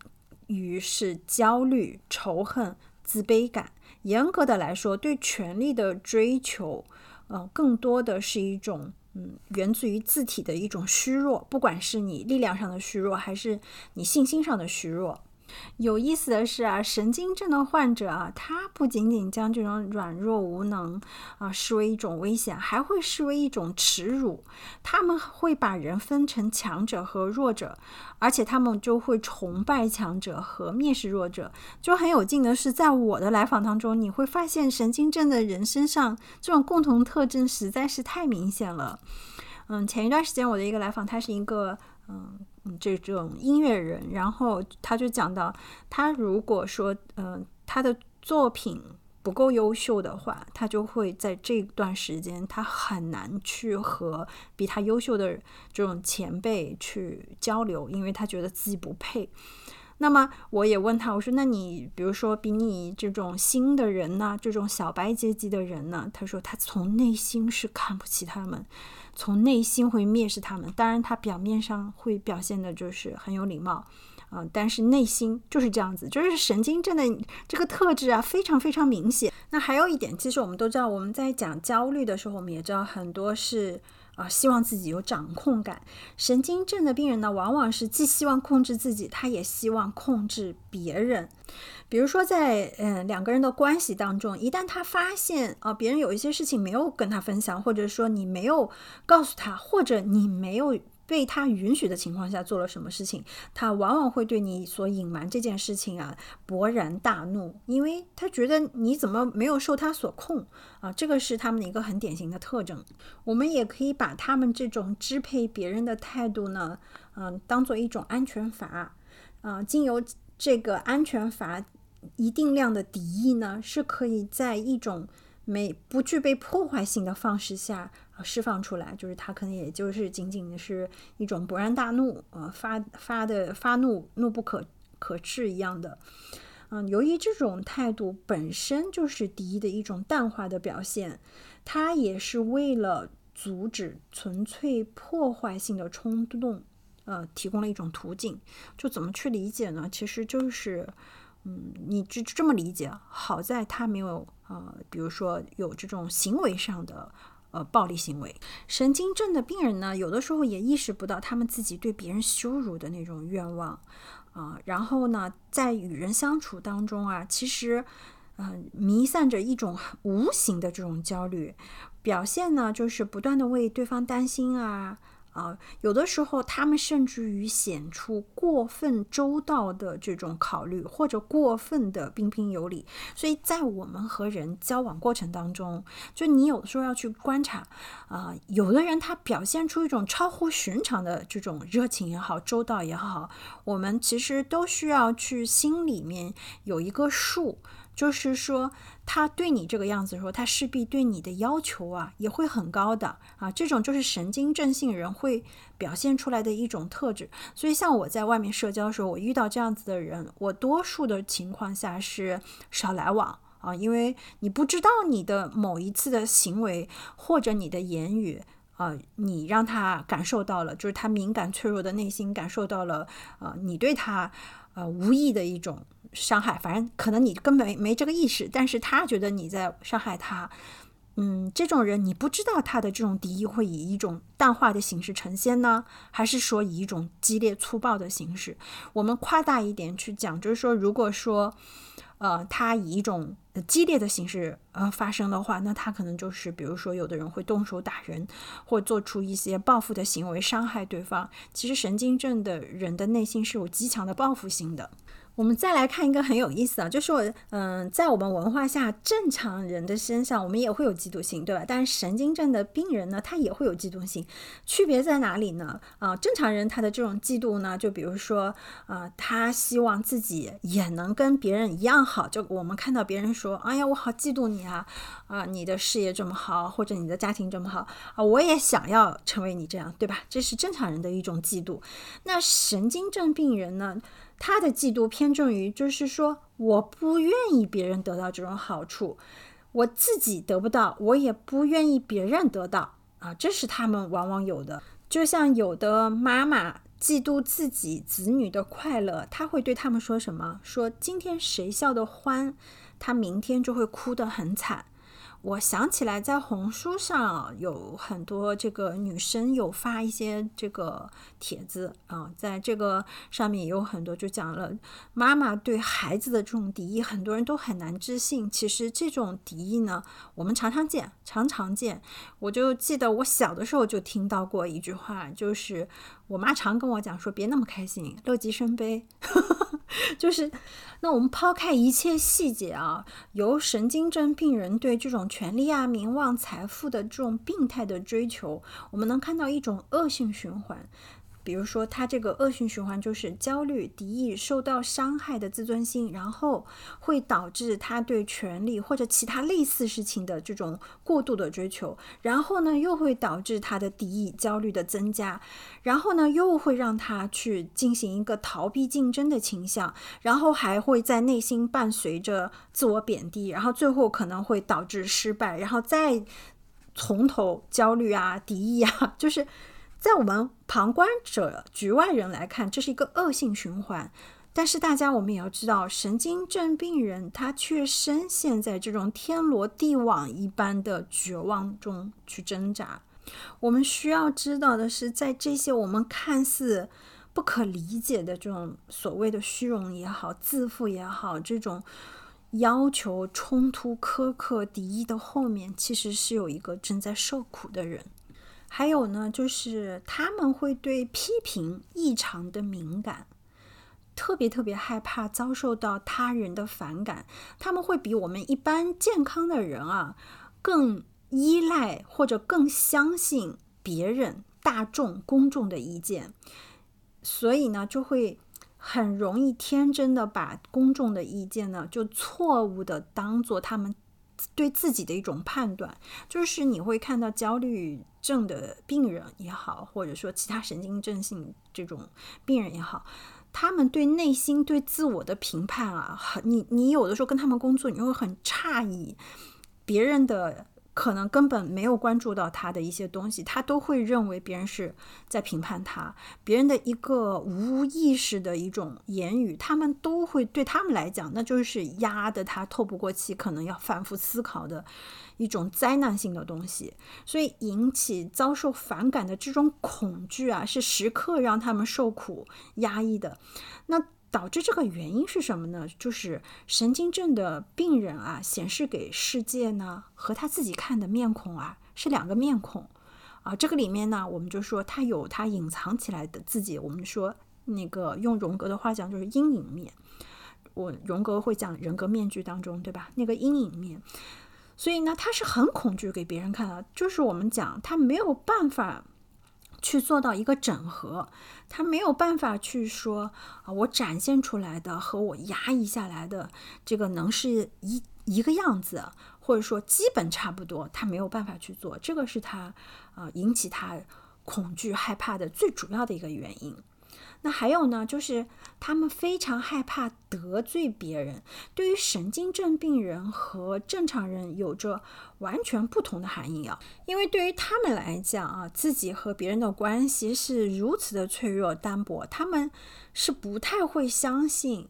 于是焦虑、仇恨、自卑感。严格的来说，对权力的追求，呃，更多的是一种，嗯，源自于字体的一种虚弱，不管是你力量上的虚弱，还是你信心上的虚弱。有意思的是啊，神经症的患者啊，他不仅仅将这种软弱无能啊视为一种危险，还会视为一种耻辱。他们会把人分成强者和弱者，而且他们就会崇拜强者和蔑视弱者。就很有劲的是，在我的来访当中，你会发现神经症的人身上这种共同特征实在是太明显了。嗯，前一段时间我的一个来访，他是一个嗯。这种音乐人，然后他就讲到，他如果说，嗯，他的作品不够优秀的话，他就会在这段时间，他很难去和比他优秀的这种前辈去交流，因为他觉得自己不配。那么我也问他，我说，那你比如说比你这种新的人呢，这种小白阶级的人呢？他说他从内心是看不起他们。从内心会蔑视他们，当然他表面上会表现的就是很有礼貌，啊，但是内心就是这样子，就是神经症的这个特质啊，非常非常明显。那还有一点，其实我们都知道，我们在讲焦虑的时候，我们也知道很多是。啊，希望自己有掌控感。神经症的病人呢，往往是既希望控制自己，他也希望控制别人。比如说，在嗯两个人的关系当中，一旦他发现啊，别人有一些事情没有跟他分享，或者说你没有告诉他，或者你没有。被他允许的情况下做了什么事情，他往往会对你所隐瞒这件事情啊勃然大怒，因为他觉得你怎么没有受他所控啊？这个是他们的一个很典型的特征。我们也可以把他们这种支配别人的态度呢，嗯，当做一种安全阀啊，经由这个安全阀一定量的敌意呢，是可以在一种没不具备破坏性的方式下。释放出来，就是他可能也就是仅仅的是一种勃然大怒，呃，发发的发怒，怒不可可遏一样的。嗯，由于这种态度本身就是敌意的一种淡化的表现，它也是为了阻止纯粹破坏性的冲动，呃，提供了一种途径。就怎么去理解呢？其实就是，嗯，你就这么理解。好在他没有，呃，比如说有这种行为上的。呃，暴力行为，神经症的病人呢，有的时候也意识不到他们自己对别人羞辱的那种愿望啊。然后呢，在与人相处当中啊，其实，嗯，弥散着一种无形的这种焦虑，表现呢，就是不断的为对方担心啊。啊，有的时候他们甚至于显出过分周到的这种考虑，或者过分的彬彬有礼。所以在我们和人交往过程当中，就你有的时候要去观察，啊，有的人他表现出一种超乎寻常的这种热情也好，周到也好，我们其实都需要去心里面有一个数。就是说，他对你这个样子的时候，他势必对你的要求啊也会很高的啊。这种就是神经症性人会表现出来的一种特质。所以，像我在外面社交的时候，我遇到这样子的人，我多数的情况下是少来往啊，因为你不知道你的某一次的行为或者你的言语啊，你让他感受到了，就是他敏感脆弱的内心感受到了啊，你对他呃无意的一种。伤害，反正可能你根本没这个意识，但是他觉得你在伤害他。嗯，这种人你不知道他的这种敌意会以一种淡化的形式呈现呢，还是说以一种激烈粗暴的形式？我们夸大一点去讲，就是说，如果说，呃，他以一种激烈的形式呃发生的话，那他可能就是比如说有的人会动手打人，或做出一些报复的行为伤害对方。其实神经症的人的内心是有极强的报复心的。我们再来看一个很有意思啊，就是我，嗯，在我们文化下，正常人的身上我们也会有嫉妒心，对吧？但是神经症的病人呢，他也会有嫉妒心，区别在哪里呢？啊，正常人他的这种嫉妒呢，就比如说，啊，他希望自己也能跟别人一样好，就我们看到别人说，哎呀，我好嫉妒你啊，啊，你的事业这么好，或者你的家庭这么好啊，我也想要成为你这样，对吧？这是正常人的一种嫉妒。那神经症病人呢？他的嫉妒偏重于，就是说，我不愿意别人得到这种好处，我自己得不到，我也不愿意别人得到啊，这是他们往往有的。就像有的妈妈嫉妒自己子女的快乐，他会对他们说什么？说今天谁笑得欢，他明天就会哭得很惨。我想起来，在红书上有很多这个女生有发一些这个帖子啊，在这个上面也有很多就讲了妈妈对孩子的这种敌意，很多人都很难置信。其实这种敌意呢，我们常常见，常常见。我就记得我小的时候就听到过一句话，就是我妈常跟我讲说：“别那么开心，乐极生悲。” 就是。那我们抛开一切细节啊，由神经症病人对这种权利啊、名望、财富的这种病态的追求，我们能看到一种恶性循环。比如说，他这个恶性循环就是焦虑、敌意、受到伤害的自尊心，然后会导致他对权力或者其他类似事情的这种过度的追求，然后呢，又会导致他的敌意、焦虑的增加，然后呢，又会让他去进行一个逃避竞争的倾向，然后还会在内心伴随着自我贬低，然后最后可能会导致失败，然后再从头焦虑啊、敌意啊，就是。在我们旁观者、局外人来看，这是一个恶性循环。但是大家，我们也要知道，神经症病人他却深陷在这种天罗地网一般的绝望中去挣扎。我们需要知道的是，在这些我们看似不可理解的这种所谓的虚荣也好、自负也好，这种要求、冲突、苛刻、敌意的后面，其实是有一个正在受苦的人。还有呢，就是他们会对批评异常的敏感，特别特别害怕遭受到他人的反感。他们会比我们一般健康的人啊，更依赖或者更相信别人、大众、公众的意见，所以呢，就会很容易天真的把公众的意见呢，就错误的当做他们。对自己的一种判断，就是你会看到焦虑症的病人也好，或者说其他神经症性这种病人也好，他们对内心对自我的评判啊，很你你有的时候跟他们工作，你会很诧异别人的。可能根本没有关注到他的一些东西，他都会认为别人是在评判他，别人的一个无意识的一种言语，他们都会对他们来讲，那就是压得他透不过气，可能要反复思考的一种灾难性的东西，所以引起遭受反感的这种恐惧啊，是时刻让他们受苦压抑的。那。导致这个原因是什么呢？就是神经症的病人啊，显示给世界呢和他自己看的面孔啊是两个面孔啊。这个里面呢，我们就说他有他隐藏起来的自己。我们说那个用荣格的话讲，就是阴影面。我荣格会讲人格面具当中，对吧？那个阴影面。所以呢，他是很恐惧给别人看的。就是我们讲他没有办法。去做到一个整合，他没有办法去说啊，我展现出来的和我压抑下来的这个能是一一个样子，或者说基本差不多，他没有办法去做，这个是他啊引起他恐惧害怕的最主要的一个原因。那还有呢，就是他们非常害怕得罪别人。对于神经症病人和正常人有着完全不同的含义啊，因为对于他们来讲啊，自己和别人的关系是如此的脆弱单薄，他们是不太会相信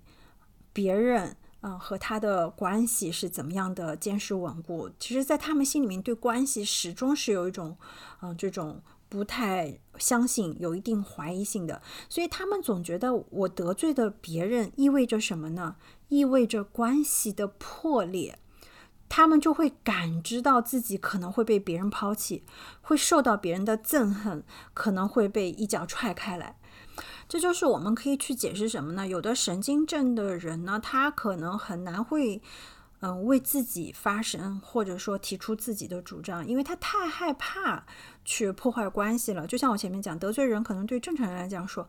别人啊和他的关系是怎么样的坚实稳固。其实，在他们心里面，对关系始终是有一种嗯这种。不太相信，有一定怀疑性的，所以他们总觉得我得罪的别人意味着什么呢？意味着关系的破裂。他们就会感知到自己可能会被别人抛弃，会受到别人的憎恨，可能会被一脚踹开来。这就是我们可以去解释什么呢？有的神经症的人呢，他可能很难会。嗯，为自己发声，或者说提出自己的主张，因为他太害怕去破坏关系了。就像我前面讲，得罪人可能对正常人来讲说，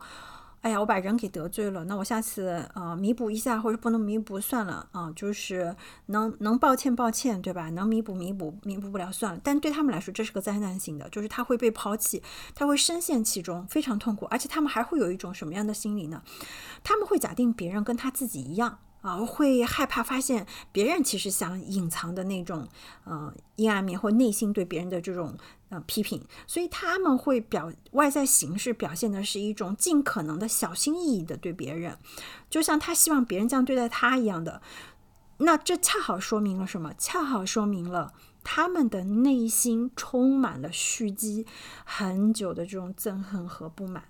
哎呀，我把人给得罪了，那我下次呃弥补一下，或者不能弥补算了啊，就是能能抱歉抱歉，对吧？能弥补弥补，弥补不了算了。但对他们来说，这是个灾难性的，就是他会被抛弃，他会深陷其中，非常痛苦，而且他们还会有一种什么样的心理呢？他们会假定别人跟他自己一样。啊，会害怕发现别人其实想隐藏的那种呃阴暗面，或内心对别人的这种呃批评，所以他们会表外在形式表现的是一种尽可能的小心翼翼的对别人，就像他希望别人这样对待他一样的。那这恰好说明了什么？恰好说明了他们的内心充满了蓄积很久的这种憎恨和不满。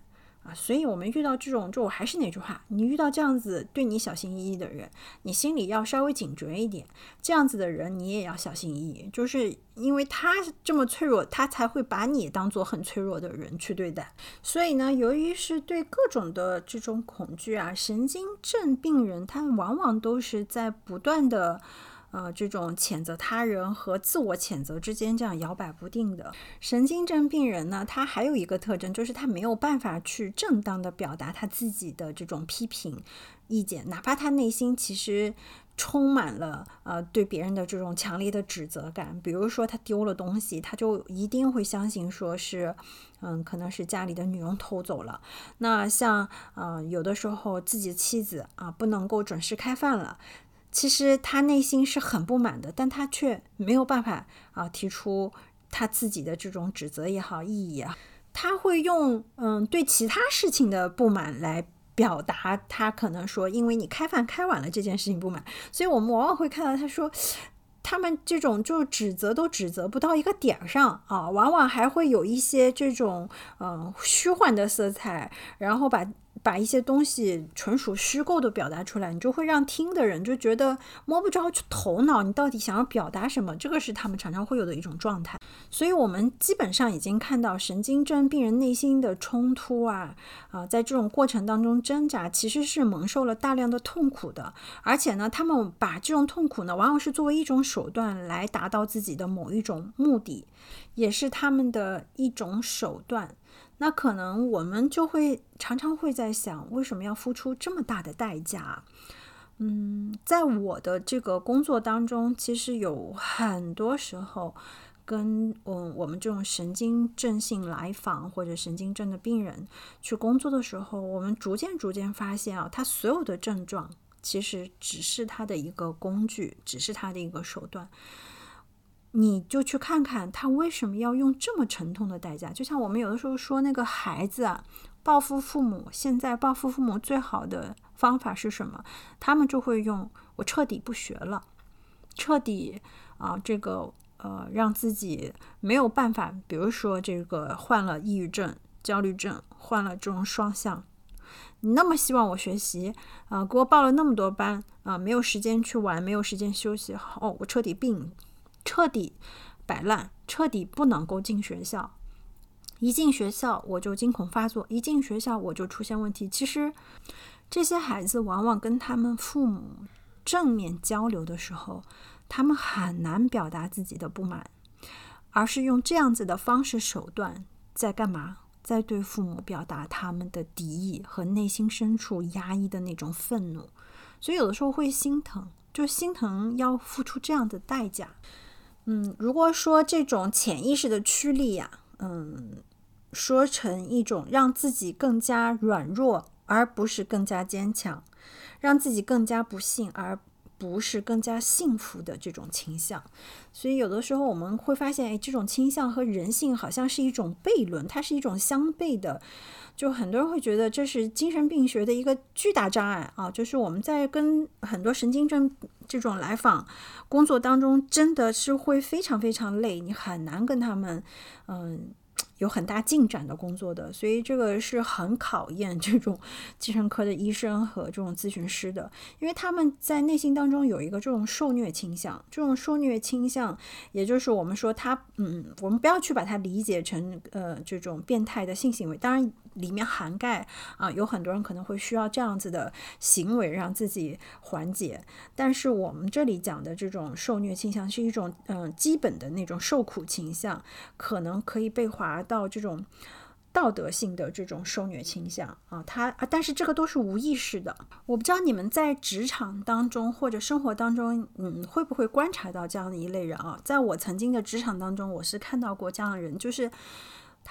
所以，我们遇到这种，就我还是那句话，你遇到这样子对你小心翼翼的人，你心里要稍微警觉一点。这样子的人，你也要小心翼翼，就是因为他这么脆弱，他才会把你当做很脆弱的人去对待。所以呢，由于是对各种的这种恐惧啊，神经症病人他往往都是在不断的。呃，这种谴责他人和自我谴责之间这样摇摆不定的神经症病人呢，他还有一个特征，就是他没有办法去正当的表达他自己的这种批评意见，哪怕他内心其实充满了呃对别人的这种强烈的指责感。比如说他丢了东西，他就一定会相信说是，嗯，可能是家里的女佣偷走了。那像呃有的时候自己的妻子啊不能够准时开饭了。其实他内心是很不满的，但他却没有办法啊提出他自己的这种指责也好意义啊，他会用嗯对其他事情的不满来表达他可能说因为你开饭开晚了这件事情不满，所以我们往往会看到他说他们这种就指责都指责不到一个点上啊，往往还会有一些这种嗯虚幻的色彩，然后把。把一些东西纯属虚构的表达出来，你就会让听的人就觉得摸不着头脑，你到底想要表达什么？这个是他们常常会有的一种状态。所以，我们基本上已经看到神经症病人内心的冲突啊啊，在这种过程当中挣扎，其实是蒙受了大量的痛苦的。而且呢，他们把这种痛苦呢，往往是作为一种手段来达到自己的某一种目的，也是他们的一种手段。那可能我们就会常常会在想，为什么要付出这么大的代价？嗯，在我的这个工作当中，其实有很多时候，跟嗯我们这种神经症性来访或者神经症的病人去工作的时候，我们逐渐逐渐发现啊，他所有的症状其实只是他的一个工具，只是他的一个手段。你就去看看他为什么要用这么沉痛的代价？就像我们有的时候说那个孩子啊，报复父母。现在报复父母最好的方法是什么？他们就会用我彻底不学了，彻底啊，这个呃，让自己没有办法。比如说这个患了抑郁症、焦虑症，患了这种双向。你那么希望我学习啊，给我报了那么多班啊，没有时间去玩，没有时间休息。哦，我彻底病。彻底摆烂，彻底不能够进学校。一进学校我就惊恐发作，一进学校我就出现问题。其实这些孩子往往跟他们父母正面交流的时候，他们很难表达自己的不满，而是用这样子的方式手段在干嘛？在对父母表达他们的敌意和内心深处压抑的那种愤怒。所以有的时候会心疼，就心疼要付出这样的代价。嗯，如果说这种潜意识的驱力呀，嗯，说成一种让自己更加软弱，而不是更加坚强，让自己更加不幸，而不是更加幸福的这种倾向。所以有的时候我们会发现，哎，这种倾向和人性好像是一种悖论，它是一种相悖的。就很多人会觉得这是精神病学的一个巨大障碍啊，就是我们在跟很多神经症这种来访工作当中，真的是会非常非常累，你很难跟他们嗯有很大进展的工作的，所以这个是很考验这种精神科的医生和这种咨询师的，因为他们在内心当中有一个这种受虐倾向，这种受虐倾向，也就是我们说他，嗯，我们不要去把它理解成呃这种变态的性行为，当然。里面涵盖啊，有很多人可能会需要这样子的行为让自己缓解，但是我们这里讲的这种受虐倾向是一种嗯基本的那种受苦倾向，可能可以被划到这种道德性的这种受虐倾向啊，它啊，但是这个都是无意识的。我不知道你们在职场当中或者生活当中，嗯，会不会观察到这样的一类人啊？在我曾经的职场当中，我是看到过这样的人，就是。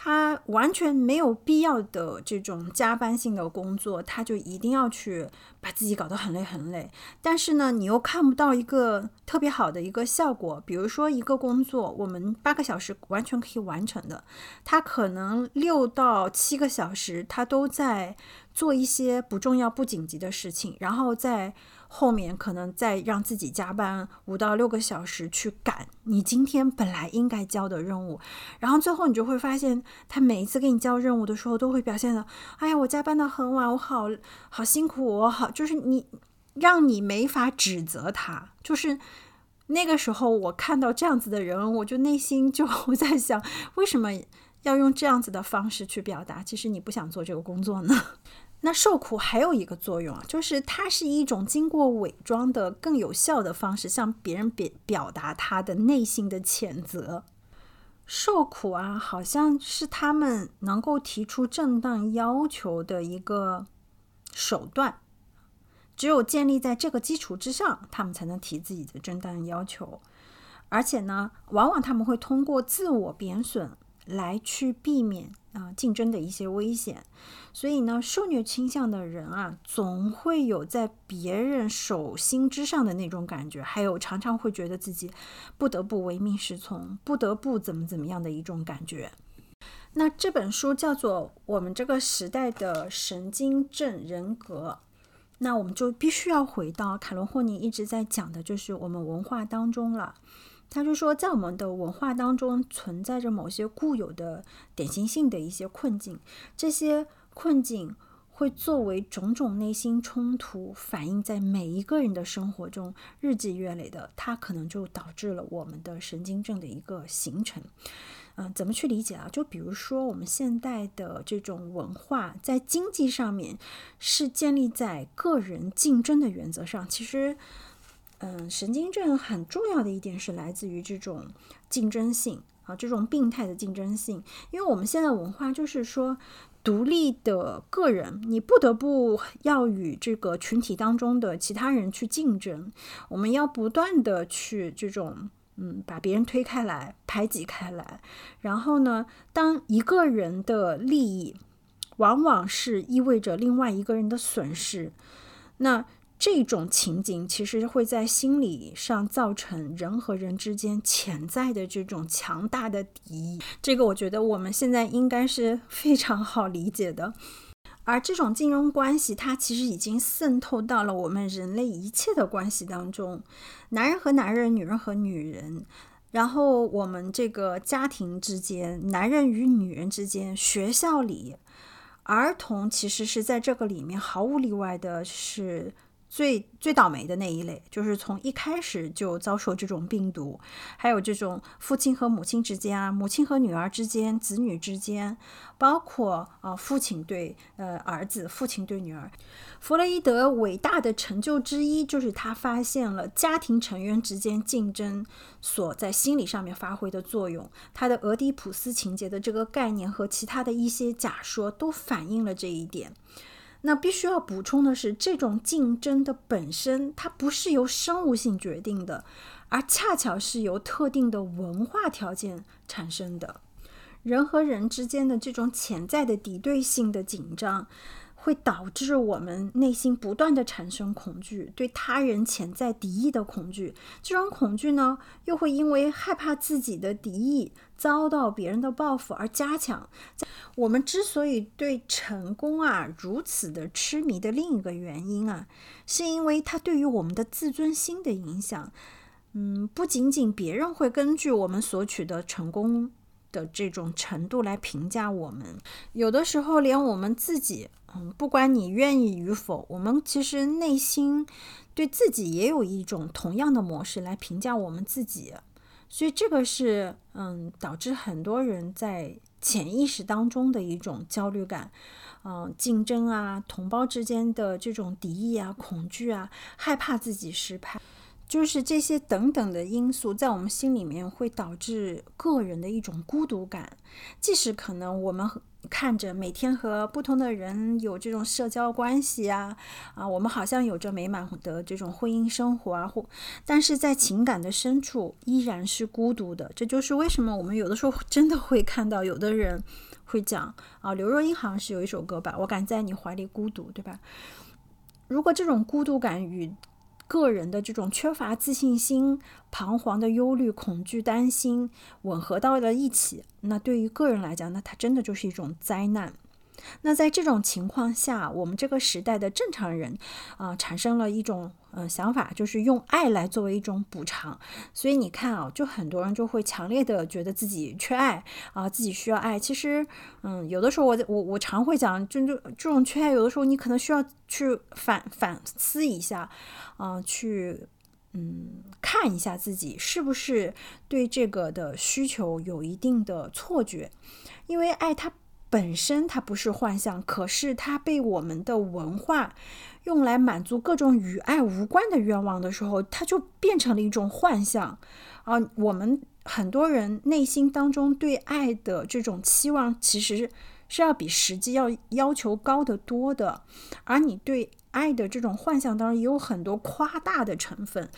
他完全没有必要的这种加班性的工作，他就一定要去把自己搞得很累很累。但是呢，你又看不到一个特别好的一个效果。比如说，一个工作我们八个小时完全可以完成的，他可能六到七个小时，他都在做一些不重要、不紧急的事情，然后在。后面可能再让自己加班五到六个小时去赶你今天本来应该交的任务，然后最后你就会发现，他每一次给你交任务的时候，都会表现的，哎呀，我加班到很晚，我好好辛苦，我好，就是你让你没法指责他，就是那个时候我看到这样子的人，我就内心就 在想，为什么要用这样子的方式去表达？其实你不想做这个工作呢？那受苦还有一个作用啊，就是它是一种经过伪装的更有效的方式，向别人表表达他的内心的谴责。受苦啊，好像是他们能够提出正当要求的一个手段。只有建立在这个基础之上，他们才能提自己的正当要求。而且呢，往往他们会通过自我贬损来去避免。啊，竞争的一些危险，所以呢，受虐倾向的人啊，总会有在别人手心之上的那种感觉，还有常常会觉得自己不得不唯命是从，不得不怎么怎么样的一种感觉。那这本书叫做《我们这个时代的神经症人格》，那我们就必须要回到卡伦霍尼一直在讲的，就是我们文化当中了。他就说，在我们的文化当中存在着某些固有的典型性的一些困境，这些困境会作为种种内心冲突反映在每一个人的生活中，日积月累的，它可能就导致了我们的神经症的一个形成。嗯，怎么去理解啊？就比如说我们现代的这种文化，在经济上面是建立在个人竞争的原则上，其实。嗯，神经症很重要的一点是来自于这种竞争性啊，这种病态的竞争性。因为我们现在文化就是说，独立的个人，你不得不要与这个群体当中的其他人去竞争。我们要不断的去这种嗯，把别人推开来，排挤开来。然后呢，当一个人的利益往往是意味着另外一个人的损失，那。这种情景其实会在心理上造成人和人之间潜在的这种强大的敌意。这个我觉得我们现在应该是非常好理解的。而这种竞争关系，它其实已经渗透到了我们人类一切的关系当中，男人和男人，女人和女人，然后我们这个家庭之间，男人与女人之间，学校里，儿童其实是在这个里面毫无例外的是。最最倒霉的那一类，就是从一开始就遭受这种病毒，还有这种父亲和母亲之间啊，母亲和女儿之间，子女之间，包括啊父亲对呃儿子，父亲对女儿。弗洛伊德伟大的成就之一，就是他发现了家庭成员之间竞争所在心理上面发挥的作用。他的俄狄浦斯情节的这个概念和其他的一些假说，都反映了这一点。那必须要补充的是，这种竞争的本身，它不是由生物性决定的，而恰巧是由特定的文化条件产生的。人和人之间的这种潜在的敌对性的紧张。会导致我们内心不断的产生恐惧，对他人潜在敌意的恐惧。这种恐惧呢，又会因为害怕自己的敌意遭到别人的报复而加强。我们之所以对成功啊如此的痴迷的另一个原因啊，是因为它对于我们的自尊心的影响。嗯，不仅仅别人会根据我们所取得成功的这种程度来评价我们。有的时候，连我们自己，嗯，不管你愿意与否，我们其实内心对自己也有一种同样的模式来评价我们自己。所以这个是，嗯，导致很多人在潜意识当中的一种焦虑感，嗯，竞争啊，同胞之间的这种敌意啊，恐惧啊，害怕自己失败。就是这些等等的因素，在我们心里面会导致个人的一种孤独感。即使可能我们看着每天和不同的人有这种社交关系啊，啊，我们好像有着美满的这种婚姻生活啊，或，但是在情感的深处依然是孤独的。这就是为什么我们有的时候真的会看到有的人会讲啊，刘若英好像是有一首歌吧，我敢在你怀里孤独，对吧？如果这种孤独感与个人的这种缺乏自信心、彷徨的忧虑、恐惧、担心吻合到了一起，那对于个人来讲，那它真的就是一种灾难。那在这种情况下，我们这个时代的正常人啊，产生了一种呃想法，就是用爱来作为一种补偿。所以你看啊，就很多人就会强烈的觉得自己缺爱啊，自己需要爱。其实，嗯，有的时候我我我常会讲，就就这种缺爱，有的时候你可能需要去反反思一下，啊，去嗯看一下自己是不是对这个的需求有一定的错觉，因为爱它。本身它不是幻象，可是它被我们的文化用来满足各种与爱无关的愿望的时候，它就变成了一种幻象。啊，我们很多人内心当中对爱的这种期望，其实是要比实际要要求高得多的。而你对爱的这种幻象当中，也有很多夸大的成分。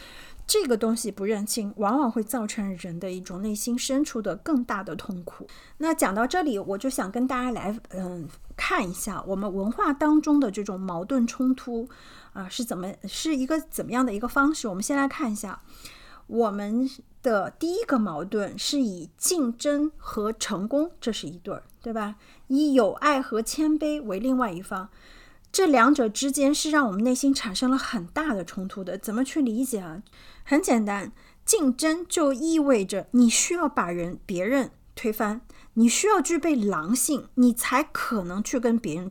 这个东西不认清，往往会造成人的一种内心深处的更大的痛苦。那讲到这里，我就想跟大家来，嗯，看一下我们文化当中的这种矛盾冲突啊是怎么是一个怎么样的一个方式。我们先来看一下，我们的第一个矛盾是以竞争和成功，这是一对儿，对吧？以友爱和谦卑为另外一方。这两者之间是让我们内心产生了很大的冲突的。怎么去理解啊？很简单，竞争就意味着你需要把人别人推翻，你需要具备狼性，你才可能去跟别人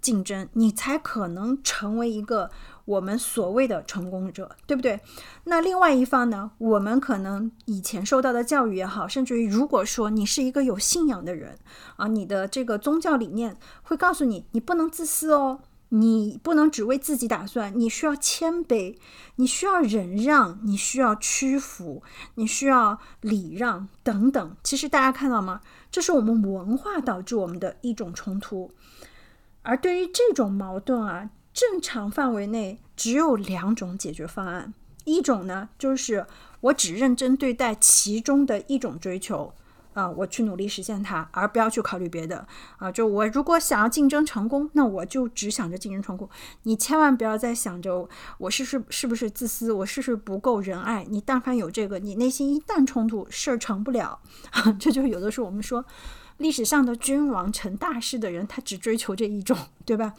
竞争，你才可能成为一个我们所谓的成功者，对不对？那另外一方呢？我们可能以前受到的教育也好，甚至于如果说你是一个有信仰的人啊，你的这个宗教理念会告诉你，你不能自私哦。你不能只为自己打算，你需要谦卑，你需要忍让，你需要屈服，你需要礼让等等。其实大家看到吗？这是我们文化导致我们的一种冲突。而对于这种矛盾啊，正常范围内只有两种解决方案：一种呢，就是我只认真对待其中的一种追求。啊，我去努力实现它，而不要去考虑别的啊！就我如果想要竞争成功，那我就只想着竞争成功。你千万不要再想着我是是是不是自私，我是不是不够仁爱。你但凡有这个，你内心一旦冲突，事儿成不了。这就是有的时候我们说，历史上的君王成大事的人，他只追求这一种，对吧？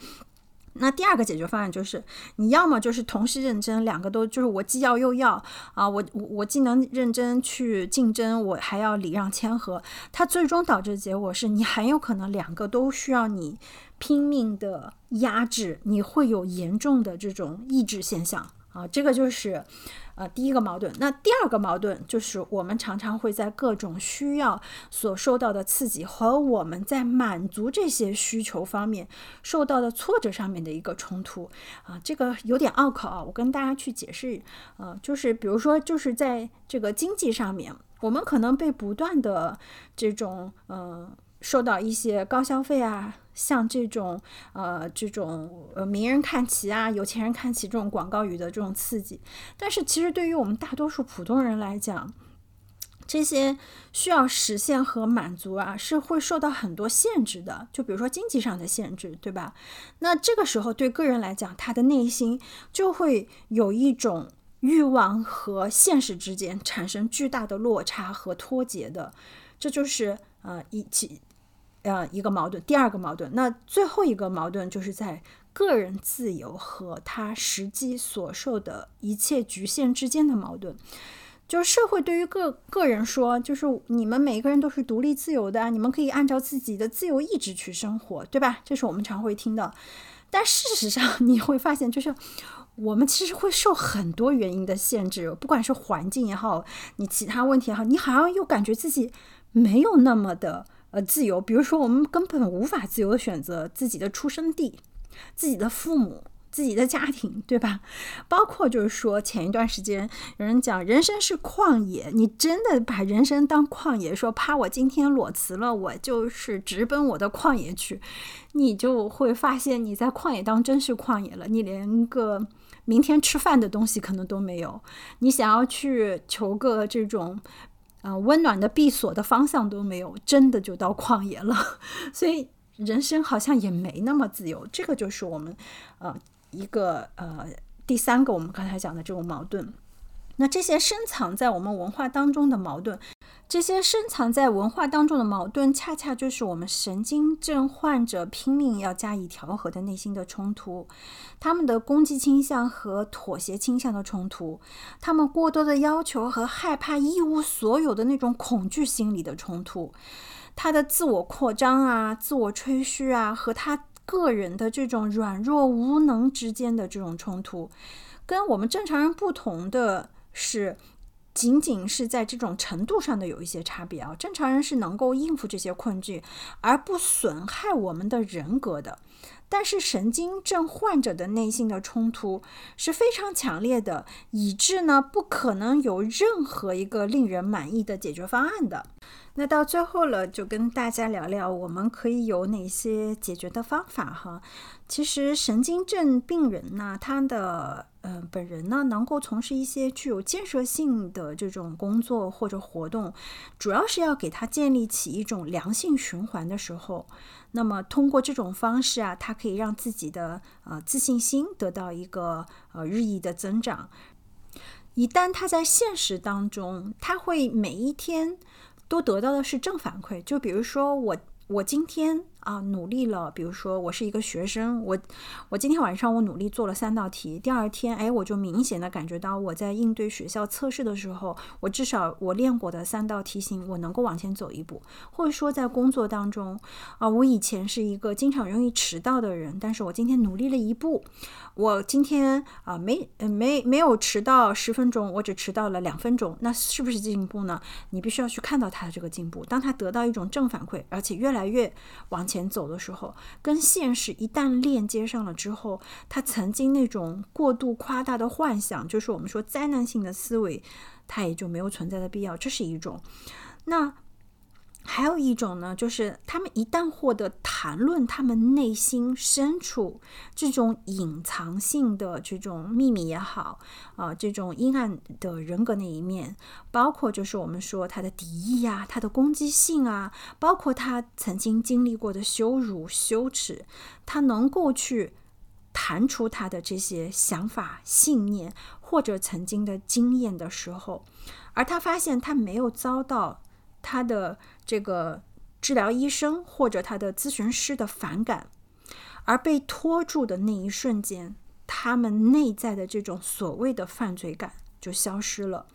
那第二个解决方案就是，你要么就是同时认真，两个都就是我既要又要啊，我我我既能认真去竞争，我还要礼让谦和，它最终导致的结果是你很有可能两个都需要你拼命的压制，你会有严重的这种抑制现象啊，这个就是。呃，第一个矛盾，那第二个矛盾就是我们常常会在各种需要所受到的刺激和我们在满足这些需求方面受到的挫折上面的一个冲突啊，这个有点拗口啊，我跟大家去解释，呃，就是比如说就是在这个经济上面，我们可能被不断的这种呃。受到一些高消费啊，像这种呃这种呃名人看齐啊，有钱人看齐这种广告语的这种刺激，但是其实对于我们大多数普通人来讲，这些需要实现和满足啊，是会受到很多限制的。就比如说经济上的限制，对吧？那这个时候对个人来讲，他的内心就会有一种欲望和现实之间产生巨大的落差和脱节的，这就是呃一起。呃，一个矛盾，第二个矛盾，那最后一个矛盾就是在个人自由和他实际所受的一切局限之间的矛盾。就是社会对于个个人说，就是你们每个人都是独立自由的，你们可以按照自己的自由意志去生活，对吧？这是我们常会听到。但事实上，你会发现，就是我们其实会受很多原因的限制，不管是环境也好，你其他问题也好，你好像又感觉自己没有那么的呃自由。比如说，我们根本无法自由的选择自己的出生地、自己的父母。自己的家庭，对吧？包括就是说，前一段时间有人讲人生是旷野，你真的把人生当旷野，说怕我今天裸辞了，我就是直奔我的旷野去，你就会发现你在旷野当真是旷野了，你连个明天吃饭的东西可能都没有，你想要去求个这种呃温暖的闭锁的方向都没有，真的就到旷野了。所以人生好像也没那么自由，这个就是我们呃。一个呃，第三个我们刚才讲的这种矛盾，那这些深藏在我们文化当中的矛盾，这些深藏在文化当中的矛盾，恰恰就是我们神经症患者拼命要加以调和的内心的冲突，他们的攻击倾向和妥协倾向的冲突，他们过多的要求和害怕一无所有的那种恐惧心理的冲突，他的自我扩张啊，自我吹嘘啊，和他。个人的这种软弱无能之间的这种冲突，跟我们正常人不同的是，仅仅是在这种程度上的有一些差别啊。正常人是能够应付这些困境，而不损害我们的人格的。但是神经症患者的内心的冲突是非常强烈的，以致呢不可能有任何一个令人满意的解决方案的。那到最后了，就跟大家聊聊我们可以有哪些解决的方法哈。其实神经症病人呢，他的嗯本人呢，能够从事一些具有建设性的这种工作或者活动，主要是要给他建立起一种良性循环的时候。那么通过这种方式啊，他可以让自己的呃自信心得到一个呃日益的增长。一旦他在现实当中，他会每一天都得到的是正反馈。就比如说我，我今天。啊，努力了。比如说，我是一个学生，我我今天晚上我努力做了三道题。第二天，哎，我就明显的感觉到我在应对学校测试的时候，我至少我练过的三道题型，我能够往前走一步。或者说，在工作当中，啊，我以前是一个经常容易迟到的人，但是我今天努力了一步，我今天啊没没没有迟到十分钟，我只迟到了两分钟，那是不是进步呢？你必须要去看到他的这个进步，当他得到一种正反馈，而且越来越往。前走的时候，跟现实一旦链接上了之后，他曾经那种过度夸大的幻想，就是我们说灾难性的思维，它也就没有存在的必要。这是一种。那。还有一种呢，就是他们一旦获得谈论他们内心深处这种隐藏性的这种秘密也好，啊，这种阴暗的人格那一面，包括就是我们说他的敌意啊，他的攻击性啊，包括他曾经经历过的羞辱、羞耻，他能够去谈出他的这些想法、信念或者曾经的经验的时候，而他发现他没有遭到。他的这个治疗医生或者他的咨询师的反感，而被拖住的那一瞬间，他们内在的这种所谓的犯罪感就消失了。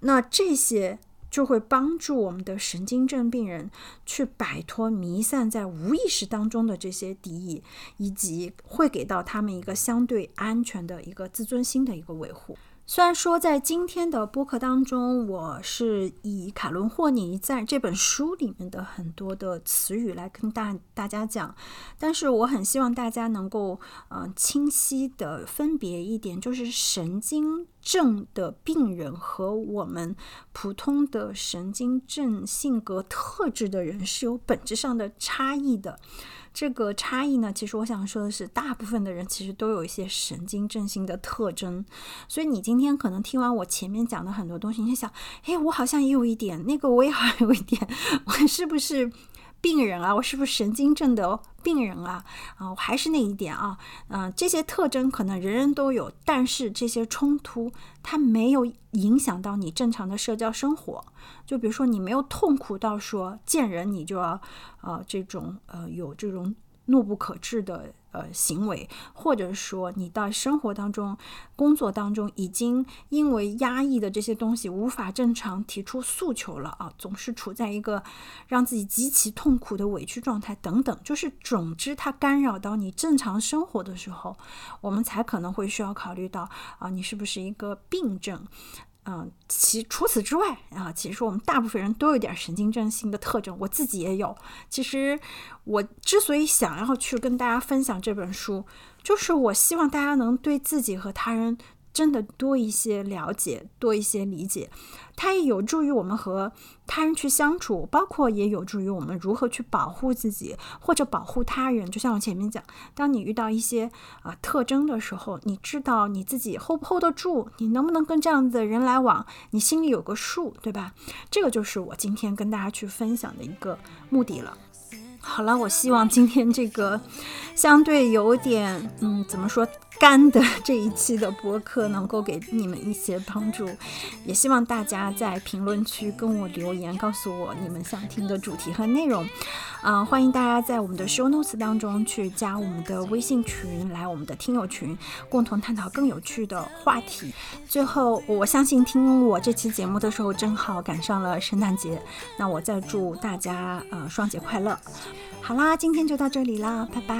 那这些就会帮助我们的神经症病人去摆脱弥散在无意识当中的这些敌意，以及会给到他们一个相对安全的一个自尊心的一个维护。虽然说在今天的播客当中，我是以卡伦霍尼在这本书里面的很多的词语来跟大大家讲，但是我很希望大家能够呃清晰的分别一点，就是神经症的病人和我们普通的神经症性格特质的人是有本质上的差异的。这个差异呢，其实我想说的是，大部分的人其实都有一些神经症性的特征。所以你今天可能听完我前面讲的很多东西，你就想，哎，我好像也有一点，那个我也好像有一点，我是不是？病人啊，我是不是神经症的病人啊？啊，我还是那一点啊，嗯，这些特征可能人人都有，但是这些冲突它没有影响到你正常的社交生活。就比如说，你没有痛苦到说见人你就要呃这种呃有这种怒不可遏的呃行为，或者说你到生活当中、工作当中已经因为压抑的这些东西无法正常提出诉求了啊，总是处在一个让自己极其痛苦的委屈状态等等，就是总之它干扰到你正常生活的时候，我们才可能会需要考虑到啊，你是不是一个病症。嗯，其除此之外啊，其实我们大部分人都有点神经症性的特征，我自己也有。其实我之所以想要去跟大家分享这本书，就是我希望大家能对自己和他人。真的多一些了解，多一些理解，它也有助于我们和他人去相处，包括也有助于我们如何去保护自己或者保护他人。就像我前面讲，当你遇到一些啊特征的时候，你知道你自己 hold 不 hold 得住，你能不能跟这样子的人来往，你心里有个数，对吧？这个就是我今天跟大家去分享的一个目的了。好了，我希望今天这个相对有点嗯，怎么说？干的这一期的播客能够给你们一些帮助，也希望大家在评论区跟我留言，告诉我你们想听的主题和内容。嗯，欢迎大家在我们的 show notes 当中去加我们的微信群，来我们的听友群，共同探讨更有趣的话题。最后，我相信听我这期节目的时候，正好赶上了圣诞节，那我再祝大家呃双节快乐。好啦，今天就到这里啦，拜拜。